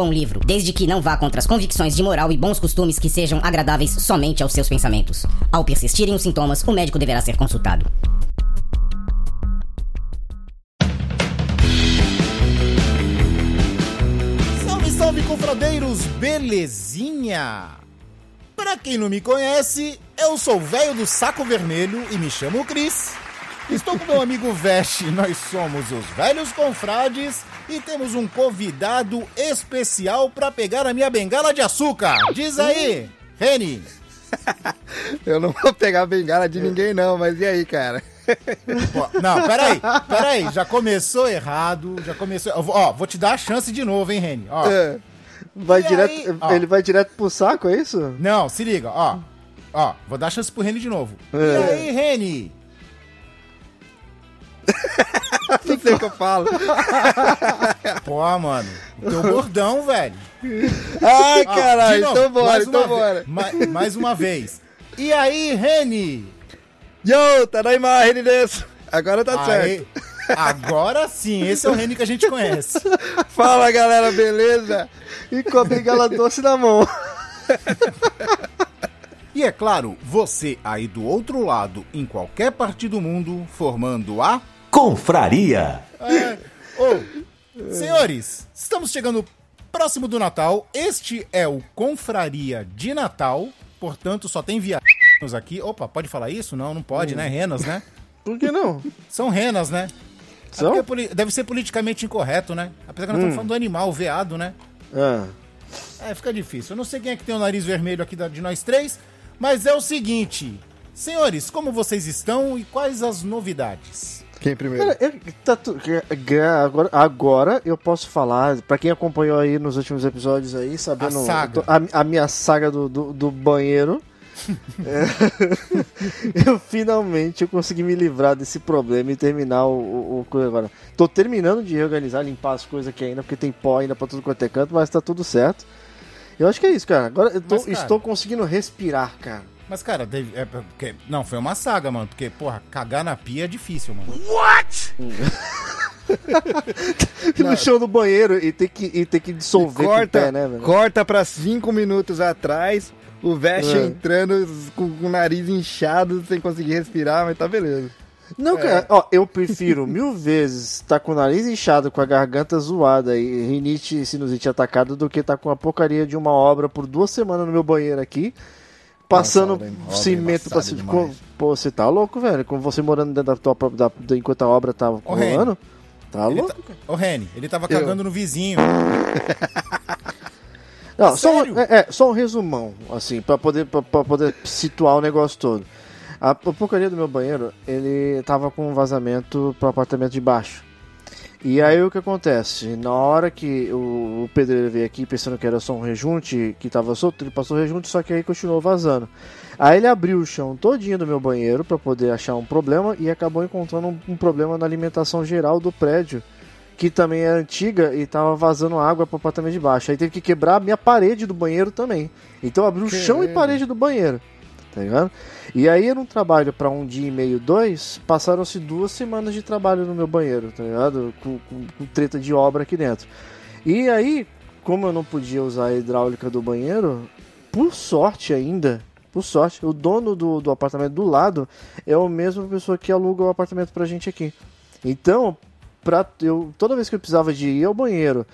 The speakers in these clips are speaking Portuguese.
bom livro, desde que não vá contra as convicções de moral e bons costumes que sejam agradáveis somente aos seus pensamentos. Ao persistirem os sintomas, o médico deverá ser consultado. Salve, salve, confradeiros! Belezinha? Pra quem não me conhece, eu sou o velho do saco vermelho e me chamo Cris. Estou com meu amigo Veste, nós somos os velhos confrades e temos um convidado especial pra pegar a minha bengala de açúcar. Diz aí, Reni. Eu não vou pegar a bengala de ninguém, não, mas e aí, cara? Pô, Não, peraí, peraí, já começou errado, já começou... Ó, vou te dar a chance de novo, hein, Reni? Ó, É. Vai E direto, aí? Ele vai direto pro saco, é isso? Não, se liga, ó. Ó, vou dar chance pro Reni de novo. É. E aí, Reni? Não sei o que eu falo. Pô, mano, teu bordão, velho. Ai, Ó, caralho, novo, então bora, mais então uma bora. ve- ma- mais uma vez. E aí, Reni? Yo, tá na imagem desse. Agora tá certo. agora sim, esse é o Reni que a gente conhece. Fala, galera, beleza? E com a bengala doce na mão. E é claro, você aí do outro lado, em qualquer parte do mundo, formando a. Confraria. É, ô, senhores, estamos chegando próximo do Natal. Este é o Confraria de Natal. Portanto, só tem viados aqui. Opa, pode falar isso? Não, não pode, né? Renas, né? Por que não? São renas, né? É São? poli- Deve ser politicamente incorreto, né? Apesar que nós estamos falando do animal, o veado, né? Ah, É, fica difícil. Eu não sei quem é que tem o nariz vermelho aqui de nós três, mas é o seguinte. Senhores, como vocês estão e quais as novidades? Quem primeiro? Cara, eu- tá agora, agora eu posso falar, pra quem acompanhou aí nos últimos episódios aí, sabendo A saga. a, a minha saga do, do, do banheiro, é, eu finalmente eu consegui me livrar desse problema e terminar o, o, o coisa agora. Tô terminando de reorganizar, limpar as coisas aqui ainda, porque tem pó ainda pra tudo quanto é canto, mas tá tudo certo. Eu acho que é isso, cara. Agora eu tô- Mas, cara- estou conseguindo respirar, cara. Mas, cara, deve- é porque- não, foi uma saga, mano. Porque, porra, cagar na pia é difícil, mano. no chão do banheiro e ter que, e ter que dissolver corta, pé, né, velho? corta pra cinco minutos atrás, o Vest É. entrando com, com o nariz inchado, sem conseguir respirar, mas tá beleza. Não, É. cara, ó, eu prefiro mil vezes estar com o nariz inchado, com a garganta zoada e rinite e sinusite atacada do que estar com a porcaria de uma obra por duas semanas no meu banheiro aqui, passando cimento pra cima. demais. Pô, você tá louco, velho? Com você morando dentro da tua própria. Da, enquanto a obra tava Ô, Reni, rolando. Tá Ele louco? tá- Ô, Reni, ele tava cagando no vizinho. Não, só, um- é, é, só um resumão, assim, pra poder, pra, pra poder situar o negócio todo. A, a porcaria do meu banheiro, ele tava com um vazamento pro apartamento de baixo. E aí o que acontece? Na hora que o, o pedreiro veio aqui pensando que era só um rejunte que tava solto, ele passou o rejunte, só que aí continuou vazando. Aí ele abriu o chão todinho do meu banheiro pra poder achar um problema e acabou encontrando um, um problema na alimentação geral do prédio que também é antiga e tava vazando água pro apartamento de baixo. Aí teve que quebrar a minha parede do banheiro também. Então abriu o chão e parede do banheiro. Tá ligado? E aí era um trabalho pra um dia e meio, dois, passaram-se duas semanas de trabalho no meu banheiro, tá ligado? Com, com- com treta de obra aqui dentro. E aí, como eu não podia usar a hidráulica do banheiro, por sorte ainda, por sorte, o dono do, do apartamento do lado é a mesma pessoa que aluga o apartamento pra gente aqui. Então, pra eu, toda vez que eu precisava de ir ao banheiro,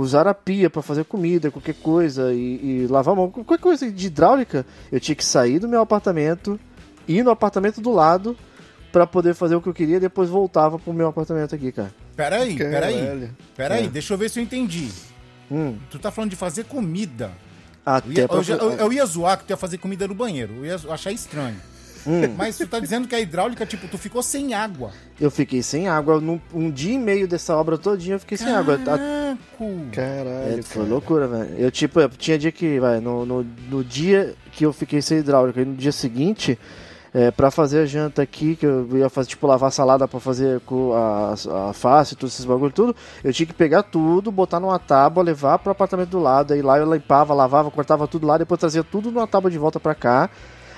usar a pia para fazer comida, qualquer coisa, e, e lavar a mão, qualquer coisa de hidráulica, eu tinha que sair do meu apartamento, ir no apartamento do lado, para poder fazer o que eu queria, e depois voltava pro meu apartamento aqui, cara. Peraí, peraí. Caralho. Peraí, É. deixa eu ver se eu entendi. Hum. Tu tá falando de fazer comida. Até Eu ia, pra- eu, eu- eu ia zoar que tu ia fazer comida no banheiro. Eu ia achar estranho. Hum. Mas tu tá dizendo que a hidráulica, tipo, tu ficou sem água. Eu fiquei sem água. Num, um dia e meio dessa obra todinha eu fiquei sem água. A- Caraca. Caralho, É, foi cara. loucura, velho. Eu, tipo, eu tinha dia que, vai, no, no, no dia que eu fiquei sem hidráulica e no dia seguinte, é, pra fazer a janta aqui, que eu ia fazer, tipo, lavar salada pra fazer com a, a face, todos esses bagulho, tudo, eu tinha que pegar tudo, botar numa tábua, levar pro apartamento do lado, aí lá eu limpava, lavava, cortava tudo lá, depois trazia tudo numa tábua de volta pra cá.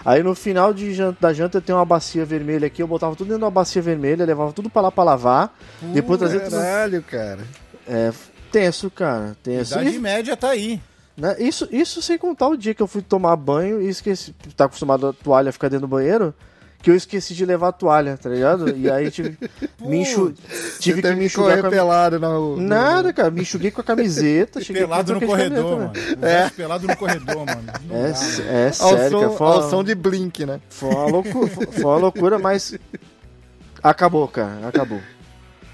Aí no final de janta, da janta eu tenho uma bacia vermelha aqui, eu botava tudo dentro de uma bacia vermelha, levava tudo pra lá pra lavar, depois trazia tudo... Caralho, cara. É, tenso, cara, tenso. Idade E- média tá aí. né? Isso, isso sem contar o dia que eu fui tomar banho e esqueci. Tá acostumado a toalha ficar dentro do banheiro? Que eu esqueci de levar a toalha, tá ligado? E aí tive, me enxu, tive que me enxugar com a... pelado na. Nada, cara. Me enxuguei com a camiseta. cheguei pelado no corredor, camiseta, mano. É. Pelado no corredor, mano. É, é Ao sério, som, cara. Foi ao uma, som de Blink, né? foi uma loucura, foi, uma loucura, mas acabou, cara. Acabou.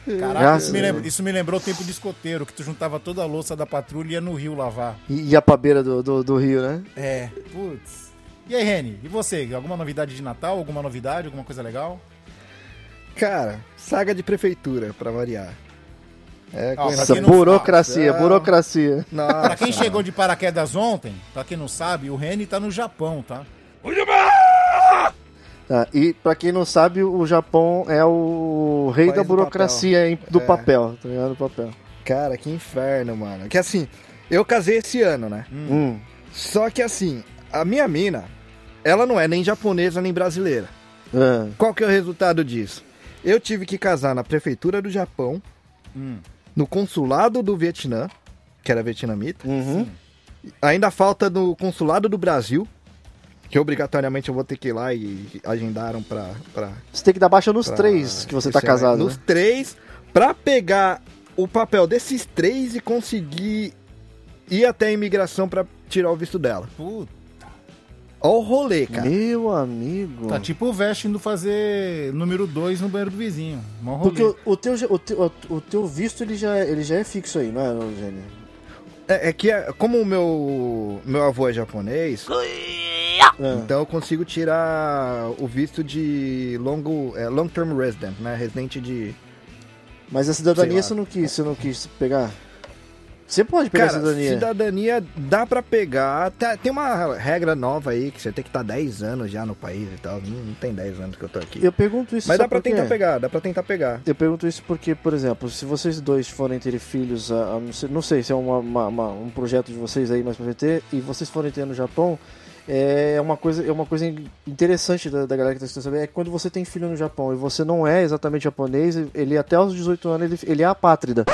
Caraca, Graças isso me, Deus. isso me lembrou o tempo de escoteiro, que tu juntava toda a louça da patrulha e ia no rio lavar. E, e a pabeira do, do, do Rio, né? É, putz. E aí, Reni, e você? Alguma novidade de Natal? Alguma novidade? Alguma coisa legal? Cara, saga de prefeitura, pra variar. É, Ah, não burocracia, sabe, burocracia. Nossa, Pra quem chegou de paraquedas ontem, pra quem não sabe, o Reni tá no Japão, tá? Tá, e pra quem não sabe, o Japão é o rei País da do burocracia do É. papel, tá ligado? Do papel. Cara, que inferno, mano. Que assim, eu casei esse ano, né? Hum. Só que assim, a minha mina, ela não é nem japonesa nem brasileira. Ah, Qual que é o resultado disso? Eu tive que casar na prefeitura do Japão, Hum. no consulado do Vietnã, que era vietnamita. uhum. Ainda falta no consulado do Brasil, que obrigatoriamente eu vou ter que ir lá e agendaram pra... pra Você tem que dar baixa nos pra- três que você tá esse- casado. Nos né? três, pra pegar o papel desses três e conseguir ir até a imigração pra tirar o visto dela. Puta, Ó o rolê, cara. Meu amigo. tá tipo o Vest indo fazer número 2 no banheiro do vizinho. Mó rolê. Porque o, o teu, o, teu, o teu visto ele já, ele já é fixo aí, não é, Eugênio? É, é que, é- como o meu, meu avô é japonês, É. então eu consigo tirar o visto de longo, é, long term resident, né? Residente de. Mas a cidadania você não quis, você não quis pegar? Você pode pegar Cara, cidadania. cidadania dá pra pegar. Tá- Tem uma regra nova aí que você tem que estar 10 anos já no país e tal. Não, não tem 10 anos que eu tô aqui. Eu pergunto isso Mas dá pra porque- tentar pegar, dá pra tentar pegar. Eu pergunto isso porque, por exemplo, se vocês dois forem ter filhos, a- a não, sei, não sei se é uma- uma- uma- um projeto de vocês aí mais pra ter, e vocês forem ter no Japão, é uma coisa, é uma coisa interessante da, da galera que tá assistindo saber, é que quando você tem filho no Japão e você não é exatamente japonês, ele até os 18 anos ele, ele é apátrida.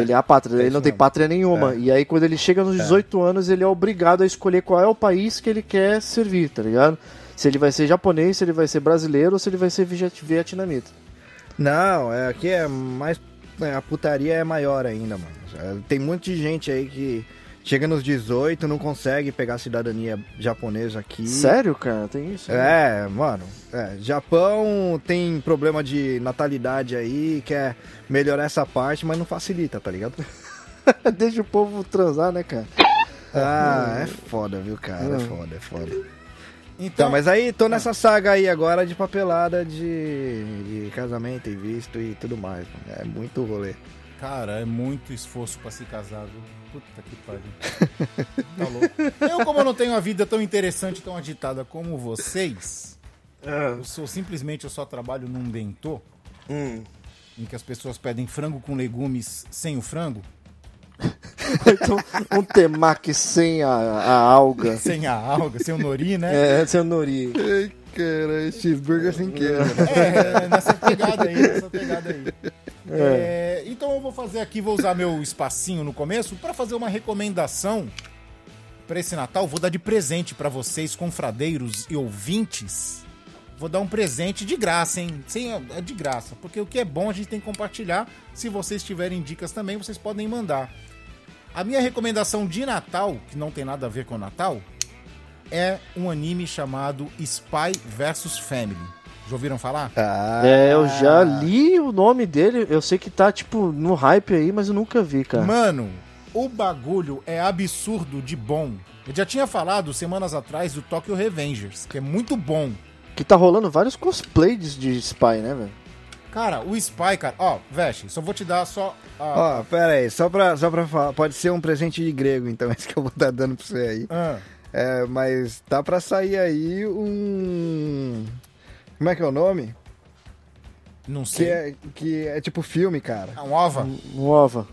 Ele é apátrida, ele isso não tem pátria nenhuma. E aí, quando ele chega nos 18 anos, ele é obrigado a escolher qual é o país que ele quer servir, tá ligado? Se ele vai ser japonês, se ele vai ser brasileiro ou se ele vai ser viet- vietnamita. Não, é, aqui é mais. é, a putaria é maior ainda, mano. É, Tem muita gente aí que chega nos 18 não consegue pegar a cidadania japonesa aqui. Sério, cara? Tem isso? É, mano. É, Japão tem problema de natalidade aí, quer melhorar essa parte, mas não facilita, tá ligado? Deixa o povo transar, né, cara? Ah, é foda, viu, cara? É Hum. foda, é foda. Então, Tá, mas aí tô nessa saga aí agora de papelada de, de casamento e visto e tudo mais. mano. É muito rolê. Cara, é muito esforço pra se casar, viu? Puta que pariu. tá louco. Eu, como eu não tenho uma vida tão interessante, tão agitada como vocês, eu sou simplesmente, eu só trabalho num bentô, Hum. em que as pessoas pedem frango com legumes sem o frango, Então, um temaki sem a, a alga. sem a alga, sem o nori, né? É, sem o nori. Ai, cara, cheeseburger sem queijo. É, nessa pegada aí, nessa pegada aí. É, então eu vou fazer aqui, vou usar meu espacinho no começo para fazer uma recomendação para esse Natal. Vou dar de presente para vocês, confradeiros e ouvintes. Vou dar um presente de graça, hein? Sem, é de graça, porque o que é bom a gente tem que compartilhar. Se vocês tiverem dicas também, vocês podem mandar. A minha recomendação de Natal, que não tem nada a ver com Natal, é um anime chamado Spy vs Family. Já ouviram falar? Ah, É, eu já li o nome dele, eu sei que tá, tipo, no hype aí, mas eu nunca vi, cara. Mano, o bagulho é absurdo de bom. Eu já tinha falado semanas atrás do Tokyo Revengers, que é muito bom. Que tá rolando vários cosplays de Spy, né, velho? Cara, o Spy, cara, ó, Veste, só vou te dar só. a- Ó, pera aí, só pra, só pra falar, pode ser um presente de grego, então, esse que eu vou estar dando pra você aí. Ah, É, mas tá pra sair aí um... Como é que é o nome? não Que sei. é, que é tipo filme, cara. É um OVA? Um OVA.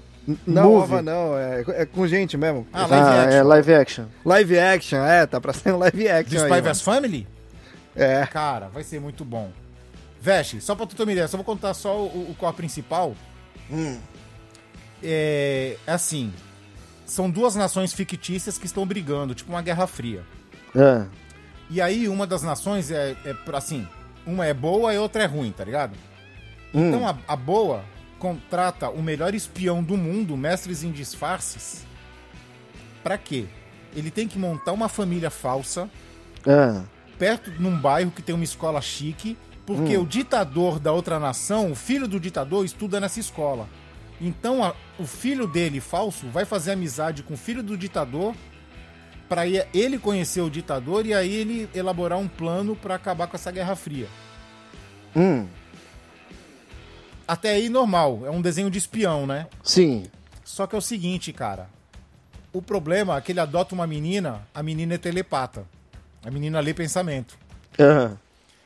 Não, Movie. ova não, é, é com gente mesmo. Ah, live Ah, action. é live action. Live action, é, tá pra sair um live action Spy aí, vs Family? É. Cara, vai ser muito bom. Veste, só pra tu ter uma ideia, só vou contar só o, o qual principal. É assim. São duas nações fictícias que estão brigando, tipo uma guerra fria. É. E aí uma das nações é, é assim, uma é boa e outra é ruim, tá ligado? Hum. Então a, a boa contrata o melhor espião do mundo, mestres em disfarces. Pra quê? Ele tem que montar uma família falsa É. perto num bairro que tem uma escola chique, porque o ditador da outra nação, o filho do ditador, estuda nessa escola. Então a- o filho dele, falso, vai fazer amizade com o filho do ditador para ele conhecer o ditador e aí ele elaborar um plano para acabar com essa Guerra Fria. Hum. Até aí normal, é um desenho de espião, né? Sim. Só que é o seguinte, cara. O problema é que ele adota uma menina, a menina é telepata. A menina lê pensamento. Aham.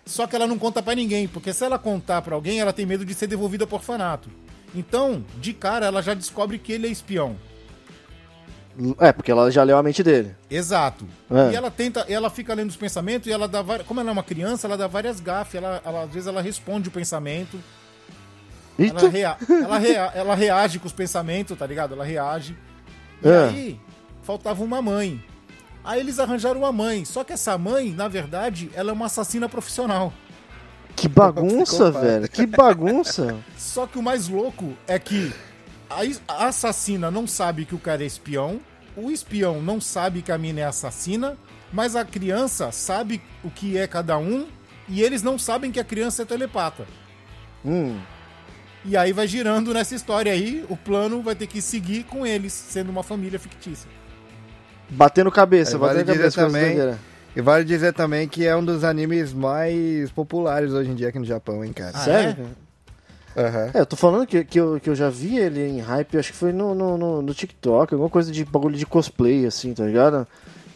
Só que ela não conta pra ninguém, porque se ela contar pra alguém, ela tem medo de ser devolvida por orfanato. Então, de cara, ela já descobre que ele é espião. É, porque ela já leu a mente dele. Exato. É. E ela tenta, ela fica lendo os pensamentos e ela dá várias. Como ela é uma criança, ela dá várias gafes. Ela, ela- às vezes ela responde o pensamento. Ela, rea- ela, rea- ela reage com os pensamentos, tá ligado? Ela reage. E É. aí, faltava uma mãe. Aí eles arranjaram uma mãe. Só que essa mãe, na verdade, ela é uma assassina profissional. Que bagunça, velho. Que bagunça. Só que o mais louco é que a assassina não sabe que o cara é espião, o espião não sabe que a mina é assassina, mas a criança sabe o que é cada um e eles não sabem que a criança é telepata. hum. E aí vai girando nessa história aí, o plano vai ter que seguir com eles, sendo uma família fictícia. Batendo cabeça, vale batendo cabeça. também-. E vale dizer também que é um dos animes mais populares hoje em dia aqui no Japão, hein, cara. Ah, Sério? é? Aham. É, eu tô falando que, que, eu, que eu já vi ele em hype, acho que foi no, no, no, no TikTok, alguma coisa de bagulho de cosplay, assim, tá ligado?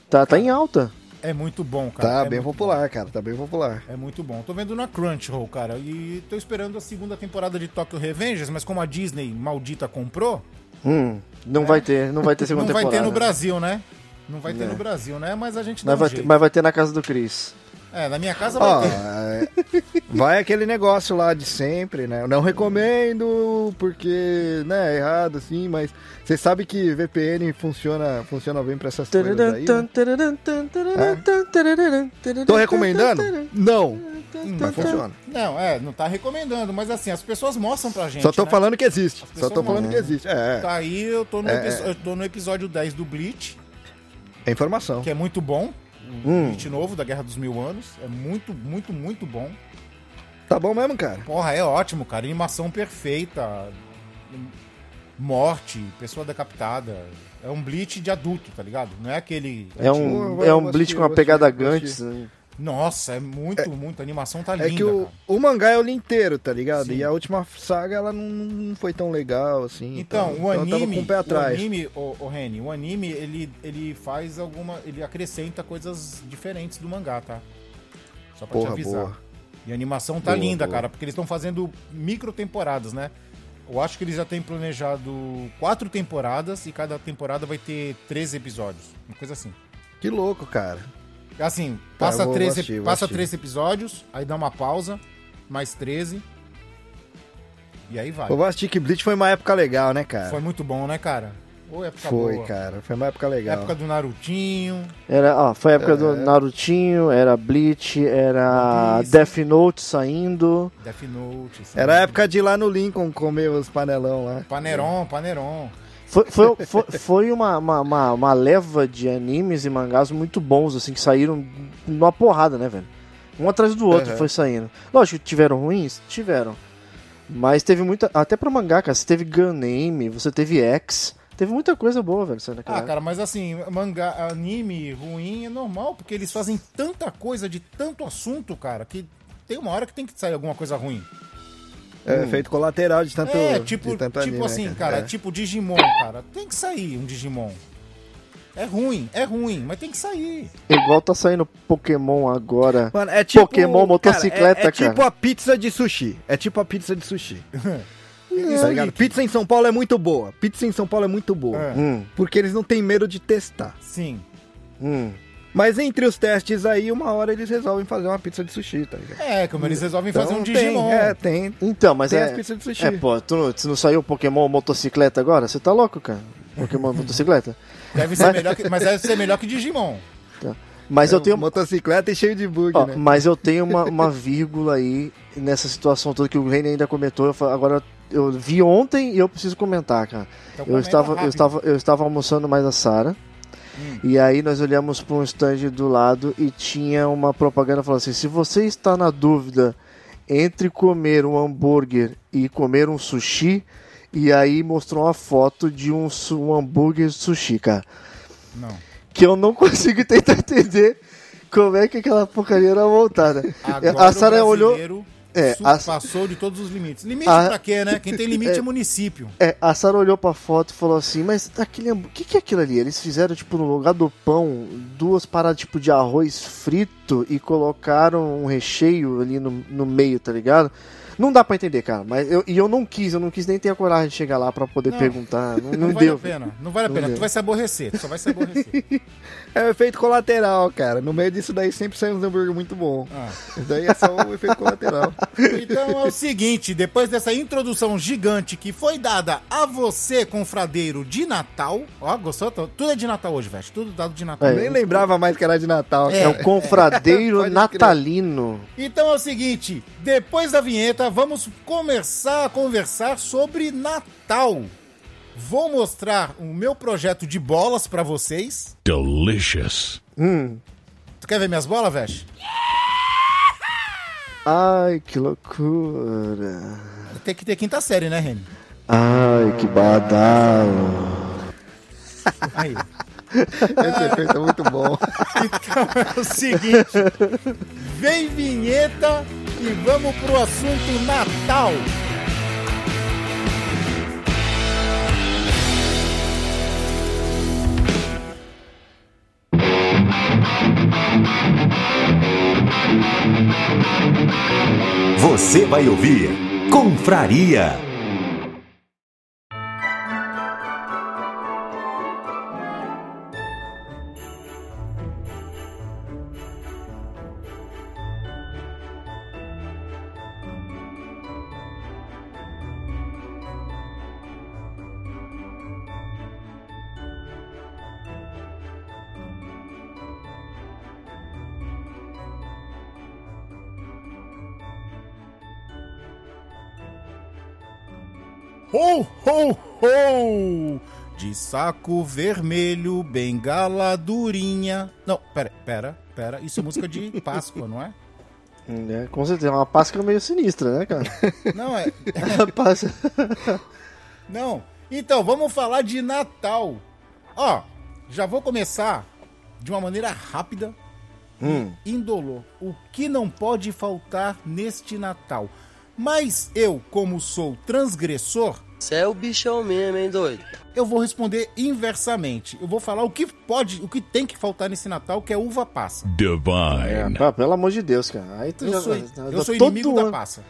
Tá, tá em alta. É muito bom, cara. Tá é bem popular, cara. Tá bem popular. É muito bom. Tô vendo na Crunchyroll, cara. E tô esperando a segunda temporada de Tokyo Revengers, mas como a Disney maldita comprou, Hum, não vai ter, não vai ter segunda não vai temporada. ter no Brasil, né? Não vai ter É. no Brasil, né? Mas a gente dá Mas um vai, ter, jeito. mas vai ter na casa do Chris. É, na minha casa vai Ó, ter. é, vai aquele negócio lá de sempre, né? Eu não recomendo porque, né, é errado assim, mas você sabe que VPN funciona, funciona bem pra essas coisas aí, né? Tô recomendando? Não, mas funciona. Não, é, não tá recomendando, mas assim, as pessoas mostram pra gente. Só tô né? falando que existe. Só tô falando não- que existe. É, Tá aí, eu tô, no É, é. eu tô no episódio 10 do Bleach, é informação. que é muito bom. O Hum. Bleach novo, da Guerra dos Mil Anos. É muito, muito, muito bom. Tá bom mesmo, cara. Porra, é ótimo, cara. Animação perfeita. Morte, pessoa decapitada. É um Bleach de adulto, tá ligado? Não é aquele. É um, vou- é um vou Bleach assistir, com uma pegada Gantz. né? Nossa, é muito, muito. A animação tá linda. É que o, cara. o mangá eu li inteiro, tá ligado? Sim. E a última saga, ela não, não foi tão legal, assim. Então, o então eu tava anime, com o pé atrás. o anime, o, o Reni, o anime, ele, ele faz alguma, ele acrescenta coisas diferentes do mangá, tá? Só pra Porra, te avisar. boa. E a animação tá Boa, linda, boa. cara, porque eles estão fazendo micro temporadas, né? Eu acho que eles já têm planejado quatro temporadas e cada temporada vai ter 13 episódios, uma coisa assim. Que louco, cara. Assim, Tá, passa, eu vou 13, assistir, vou passa assistir. 13 episódios, aí dá uma pausa, mais 13. E aí vai. O Vastic Bleach foi uma época legal, né, cara? Foi muito bom, né, cara? Ô, época Foi, boa. cara. Foi uma época legal. Época do Narutinho. Era, ó, foi a época É. do Narutinho, era Bleach, era Piece. Death Note saindo. Death Note. assim. Era a época de ir lá no Lincoln comer os panelão lá. Paneron, Paneron. Foi, foi, foi, foi uma, uma, uma, leva de animes e mangás muito bons, assim, que saíram numa porrada, né, velho? Um atrás do outro Uhum. foi saindo. Lógico tiveram ruins? Tiveram. Mas teve muita. Até pra mangá, cara. Você teve Guname, você teve X. Teve muita coisa boa, velho, saindo naquela Ah, cara, mas assim, mangá, anime ruim é normal, porque eles fazem tanta coisa de tanto assunto, cara, que tem uma hora que tem que sair alguma coisa ruim. É efeito colateral de tanto. é, tipo, de tanto tipo anime, né, assim, cara, É. tipo Digimon, cara. Tem que sair um Digimon. É ruim, é ruim, mas tem que sair. Igual tá saindo Pokémon agora. Mano, é tipo. Pokémon motocicleta, cara. É, é tipo cara. a pizza de sushi. É tipo a pizza de sushi. Isso Tá ligado? Pizza em São Paulo é muito boa. Pizza em São Paulo é muito boa. É. Hum, Porque eles não têm medo de testar. Sim. hum. Mas entre os testes aí, uma hora eles resolvem fazer uma pizza de sushi, tá ligado? É, como eles resolvem fazer um Então, Digimon. Tem, é, tem. Então, mas Tem é. as pizzas de sushi. É, pô, tu, não- se não saiu Pokémon motocicleta agora? Você tá louco, cara? Pokémon motocicleta? Deve ser melhor que, mas deve ser melhor que Digimon. Mas eu tenho. Motocicleta e cheio de bug, Ó, né? Mas eu tenho uma, uma vírgula aí nessa situação toda que o Reine ainda comentou. Eu agora eu vi ontem e eu preciso comentar, cara. Então Eu estava, eu, estava, eu estava almoçando mais a Sara. E aí nós olhamos para um stand do lado e tinha uma propaganda falando assim: se você está na dúvida entre comer um hambúrguer e comer um sushi, e aí mostrou uma foto de um, um hambúrguer sushi, cara. Não. Que eu não consigo tentar entender como é que aquela porcaria era montada. Agora a Sara olhou. É, a- passou de todos os limites. Limite A- pra quê, né? Quem tem limite é, município. É, a Sara olhou pra foto e falou assim, mas aquele o que, que é aquilo ali? Eles fizeram, tipo, no lugar do pão, duas paradas, tipo, de arroz frito e colocaram um recheio ali no, no meio, tá ligado? Não dá pra entender, cara. Mas eu, e eu não quis, eu não quis nem ter a coragem de chegar lá pra poder Não. perguntar. Não, Não, não vale deu. a pena. Não vale a pena. deu. Tu vai se aborrecer. Tu só vai se aborrecer. É o efeito colateral, cara. No meio disso daí sempre sai uns hambúrguer muito bom. Ah. Isso daí é só o efeito colateral. Então é o seguinte, depois dessa introdução gigante que foi dada a você, confradeiro, de Natal. Ó, gostou? Tudo é de Natal hoje, velho. Tudo dado de Natal. É. Nem lembrava mais que era de Natal, É. É o confradeiro crer. natalino. Então é o seguinte, depois da vinheta, vamos começar a conversar sobre Natal. Vou mostrar o meu projeto de bolas pra vocês. Delicious. Hum. Tu quer ver minhas bolas, Vesh? Ai, que loucura. Tem que ter quinta série, né, Reni? Ai, que badalo. Aí. Esse efeito é muito bom. Então é o seguinte, vem vinheta e vamos pro assunto Natal. Você vai ouvir Confraria. Ho, ho, ho! De saco vermelho, bengala durinha. Não, pera, pera, pera. Isso é música de Páscoa, não é? É, com certeza, é uma Páscoa meio sinistra, né, cara? Não, é. Passa- Não. Então, vamos falar de Natal. Ó, já vou começar de uma maneira rápida Hum. indolor. O que não pode faltar neste Natal? Mas eu, como sou transgressor, Você é o bichão mesmo, hein, doido? eu vou responder inversamente. Eu vou falar o que pode, o que tem que faltar nesse Natal, que é uva passa. Divine. É, pá, pelo amor de Deus, cara. Aí tu Eu já- sou, já- eu sou todo inimigo da ano- passa.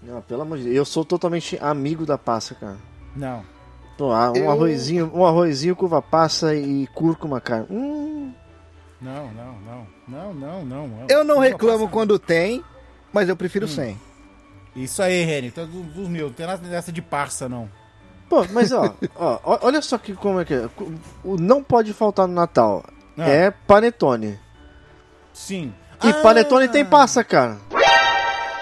Não, pelo amor de Deus. Eu sou totalmente amigo da passa, cara. Não. Pô, ah, um Eu- arrozinho, um arrozinho com uva passa e cúrcuma, cara. Hum, Não, não, não. Não, não, não. Eu não Uva reclamo passa, quando tem, mas eu prefiro sem. Isso aí, Reni. Tu é do- dos meus. Não tem nada dessa de parça, não. Pô, mas ó, ó, ó, olha só que como é que é. O não pode faltar no Natal. Ah. É panetone. Sim. E Ah! panetone tem passa, cara.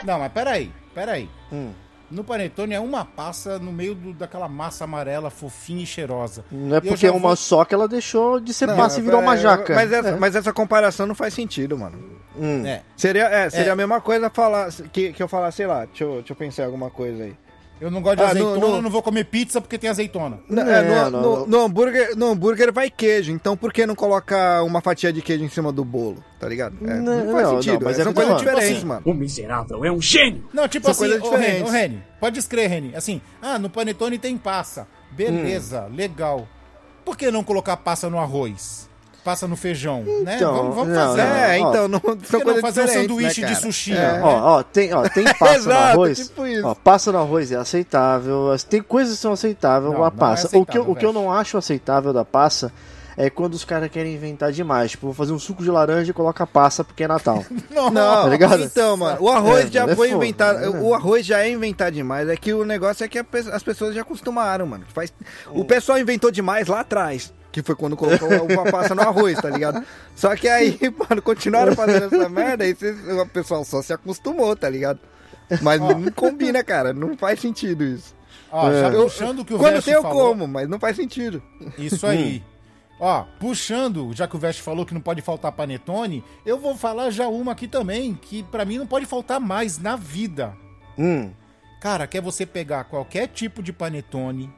Não, mas peraí, peraí. Hum. No panetone é uma passa no meio do- daquela massa amarela, fofinha e cheirosa. Não é porque é uma vou- só que ela deixou de ser Não, passa e virou é, uma jaca. Mas essa, É. mas essa comparação não faz sentido, mano. Hum. É. Seria, é, seria É. a mesma coisa falar que, que eu falar, sei lá, deixa eu, deixa eu pensar em alguma coisa aí. Eu não gosto de Ah, no- azeitona, no- eu não vou comer pizza porque tem azeitona. No, É, é, no, não, no- não. no hambúrguer, no hambúrguer vai queijo, então por que não colocar uma fatia de queijo em cima do bolo? Tá ligado? É, não, Não, faz não, sentido. mas é tô falando. diferentes, Tipo mano. O miserável é um gênio! Não, tipo São assim, ô Reni, ô Reni, pode escrever, Reni. Assim, ah, no panetone tem passa. Beleza, Hum. legal. Por que não colocar passa no arroz? Passa no feijão, né? Então, Vamos, vamos não, fazer. não, É, ó, então, não, são coisas fazer um diferentes, sanduíche né, de sushi? É. Ó, ó, tem, ó, tem passa no Exato, arroz. tipo isso. Ó, passa no arroz é aceitável. Tem coisas que são aceitáveis com a é passa. o, que eu, o que eu não acho aceitável da passa é quando os caras querem inventar demais. Tipo, vou fazer um suco de laranja e coloca passa porque é Natal. Não, Não, Tá ligado? então, mano, o É, já mano, é foi fogo, inventado. né? O arroz já é inventado demais. É que o negócio é que a as pessoas já acostumaram, mano. Faz... O pessoal inventou demais lá atrás. Que foi quando colocou uma passa no arroz, tá ligado? Só que aí, mano, continuaram fazendo essa merda e cês- o pessoal só se acostumou, tá ligado? Mas não combina, cara. Não faz sentido isso. Ó, É. já Eu- puxando o que o Quando Vest tem eu falou. como, mas não faz sentido. Isso aí. Ó, puxando, já que o Vest falou que não pode faltar panetone, eu vou falar já uma aqui também, que pra mim não pode faltar mais na vida. Hum. Cara, quer você pegar qualquer tipo de panetone,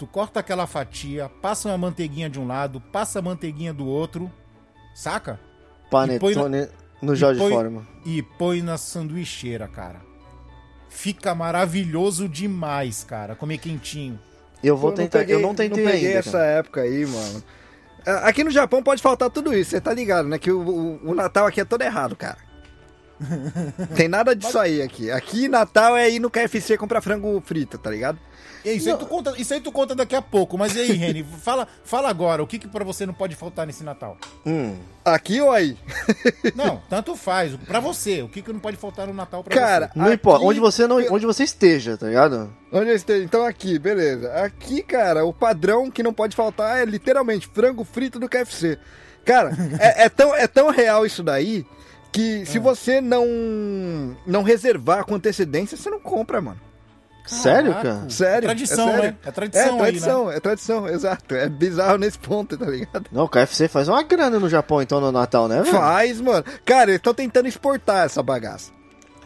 tu corta aquela fatia, passa uma manteiguinha de um lado, passa a manteiguinha do outro, saca? Panetone no Jorge põe- Foreman. E põe na sanduicheira, cara. Fica maravilhoso demais, cara, comer quentinho. Eu vou Eu tentar. peguei- eu não tentei peguei ainda. essa cara. época aí, mano. Aqui no Japão pode faltar tudo isso, você tá ligado, né? Que o, o- o Natal aqui é todo errado, cara. Tem nada disso aí aqui. Aqui Natal é ir no KFC comprar frango frito, tá ligado? E isso, aí tu conta, isso aí tu conta daqui a pouco, mas e aí, Reni? fala, fala agora, o que que pra você não pode faltar nesse Natal? Hum. Aqui ou aí? Não, tanto faz. Pra você, o que que não pode faltar no Natal pra Cara, você? Não Aqui- importa. Onde você, não, onde você esteja, tá ligado? Onde eu esteja? Então aqui, beleza. Aqui, cara, o padrão que não pode faltar é literalmente frango frito do KFC. Cara, é, é tão, é tão real isso daí que se você não não reservar com antecedência, você não compra, mano. Sério, cara? Sério. Tradição, é sério. né? É tradição É aí, tradição, é tradição, exato. É bizarro nesse ponto, tá ligado? Não, o KFC faz uma grana no Japão, então, no Natal, né, velho? Faz, mano. Cara, eles estão tentando exportar essa bagaça.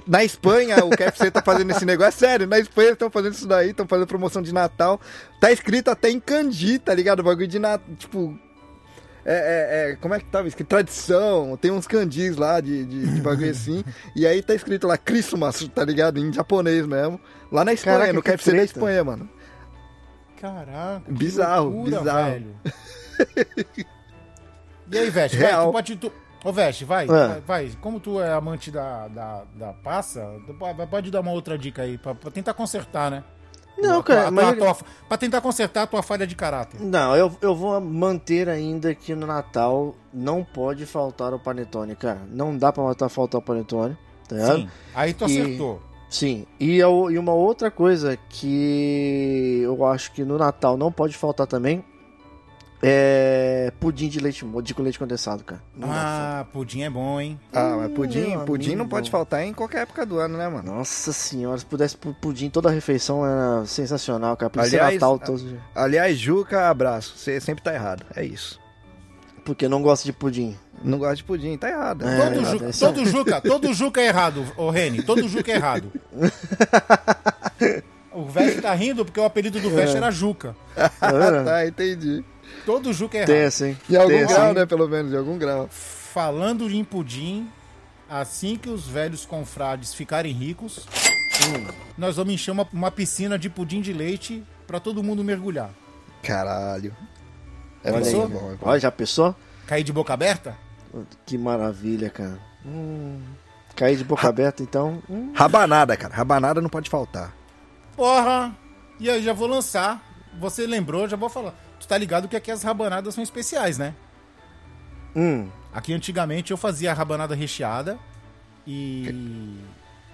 Na Espanha, o KFC tá fazendo esse negócio. É sério, na Espanha eles estão fazendo isso daí, estão fazendo promoção de Natal. Tá escrito até em kanji, tá ligado? O bagulho de Natal, tipo... É, é, é, como é que tava escrito? Tradição, tem uns kanjis lá de, de, de bagulho assim. e aí tá escrito lá Christmas, tá ligado? Em japonês mesmo. Lá na Espanha, Caraca, no KFC da. Espanha, mano. Caraca. Bizarro, loucura, bizarro. velho. e aí, Veste, vai, tu pode. Tu... Ô, Veste, vai, É. vai. Como tu é amante da, da, da passa, pode dar uma outra dica aí, pra, pra tentar consertar, né? Não, cara, mas... tua- pra tentar consertar a tua falha de caráter. Não, eu, eu vou manter ainda que no Natal não pode faltar o panetone, cara. Não dá pra matar faltar o panetone, tá ligado? Sim. Aí tu E- acertou. Sim. E, eu- e uma outra coisa que eu acho que no Natal não pode faltar também é pudim de leite de com leite condensado, cara. Não. Ah, pudim é bom, hein? Ah, mas pudim, meu pudim não pode faltar em qualquer época do ano, né, mano? Nossa senhora, se pudesse pu- pudim toda a refeição era sensacional, cara. Podia ser Aliás, Natal todos os dias. Aliás, Juca, abraço. Você sempre tá errado. É isso. Porque não gosta de pudim. Não gosta de pudim, tá errado. É, Tá Todo, errado. ju- é isso todo Juca, todo Juca é errado, ô Reni. Todo Juca é errado. O Veste tá rindo porque o apelido do É. Veste era Juca. Vendo? tá, entendi. Todo Juca é errado. Tem? Em algum Tem grau, hein? né? Pelo menos, em algum grau. Falando em pudim, assim que os velhos confrades ficarem ricos, nós vamos encher uma, uma piscina de pudim de leite pra todo mundo mergulhar. Caralho. É Olha bom, aí. bom, é bom. Olha, já pensou? Cair de boca aberta? Que maravilha, cara. Hum, cair de boca aberta, então. hum. Rabanada, cara. Rabanada não pode faltar. Porra! E aí já vou lançar. Você lembrou, já vou falar. Tu tá ligado que aqui as rabanadas são especiais, né? Hum. Aqui antigamente eu fazia a rabanada recheada e.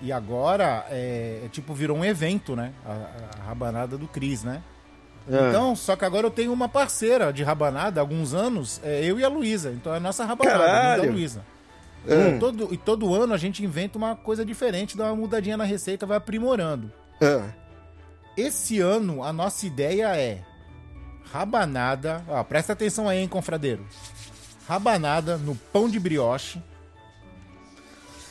E agora é, é tipo virou um evento, né? A, a rabanada do Cris, né? É. Então, só que agora eu tenho uma parceira de rabanada há alguns anos, é eu e a Luísa. Então é a nossa rabanada, Caralho! da Luísa. Hum. E todo, e todo ano a gente inventa uma coisa diferente, dá uma mudadinha na receita, vai aprimorando. Ah, Esse ano, a nossa ideia é rabanada. Ó, presta atenção aí, hein, confradeiro. Rabanada no pão de brioche.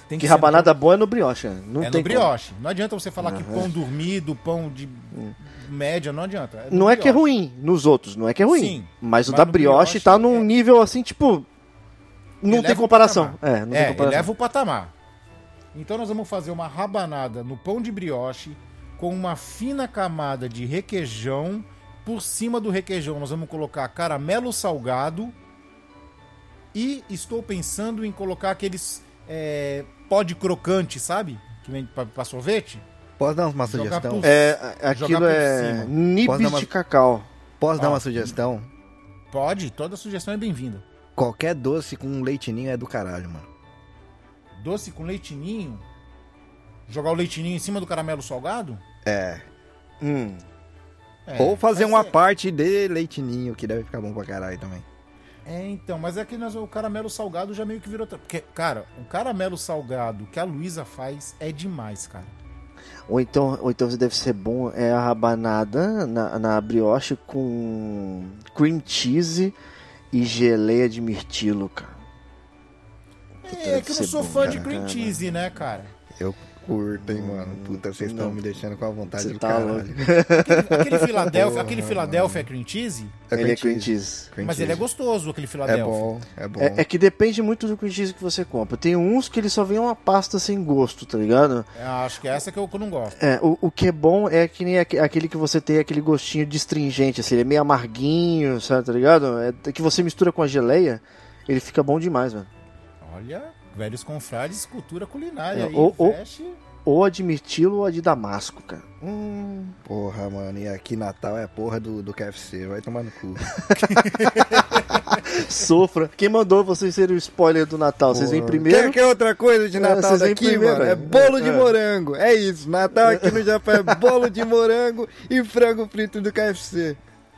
Tem Que no rabanada boa é no brioche, né? Não é tem no brioche. Não adianta você falar que pão dormido, pão de média, não adianta. É no Não é que é brioche. ruim nos outros, não é que é ruim. Sim, mas o mas da no brioche, brioche tá num é- nível assim, tipo. Não Eleva tem o comparação. É, não é, tem comparação. eleva o patamar. Então nós vamos fazer uma rabanada no pão de brioche com uma fina camada de requeijão. Por cima do requeijão nós vamos colocar caramelo salgado. E estou pensando em colocar aqueles é, pó de crocante, sabe? Que vem pra, pra sorvete. posso dar uma sugestão? por- É, aquilo é nibs dar uma- de cacau. Posso dar Ó. uma sugestão? Pode, toda sugestão é bem-vinda. Qualquer doce com leitinho é do caralho, mano. Doce com leitinho. Jogar o leitinho em cima do caramelo salgado? É. Hum. É, Ou fazer uma é- parte de leitinho, que deve ficar bom pra caralho também. É, então, mas é que nós, o caramelo salgado já meio que virou. Porque, cara, o caramelo salgado que a Luísa faz é demais, cara. Ou então, ou então deve ser bom é a rabanada na, na brioche com cream cheese e geleia de mirtilo, cara. É, é que eu não ser sou bom, fã de cara. cream cheese, né, cara? Eu curto, hein, mano. Puta, vocês estão me deixando com a vontade Você do tá caralho. Aquele, aquele Porra, aquele. Philadelphia é cream cheese, Ele é cream cheese. Cream mas ele é gostoso, aquele É Philadelphia. bom, é bom. É, é que depende muito do cream cheese que você compra. Tem uns que ele só vem uma pasta sem gosto, tá ligado? É, acho que é essa que eu, que eu não gosto. É, o, o que é bom é que nem aque- aquele que você tem aquele gostinho de astringente, assim, ele é meio amarguinho, sabe, tá ligado? É que você mistura com a geleia, ele fica bom demais, mano. Olha, velhos confrades, cultura culinária É, aí. ou- ou- Ou a de mirtilo ou a de damasco, cara. Hum. Porra, mano. E aqui Natal é porra do, do KFC. Vai tomar no cu. Sofra. Quem mandou vocês serem o spoiler do Natal? Vocês vêm Porra. primeiro? Quer, quer outra coisa de É, Natal vocês vêm daqui, primeiro, mano? é. É bolo de É. morango. É isso. Natal aqui no Japão é bolo de morango e frango frito do KFC.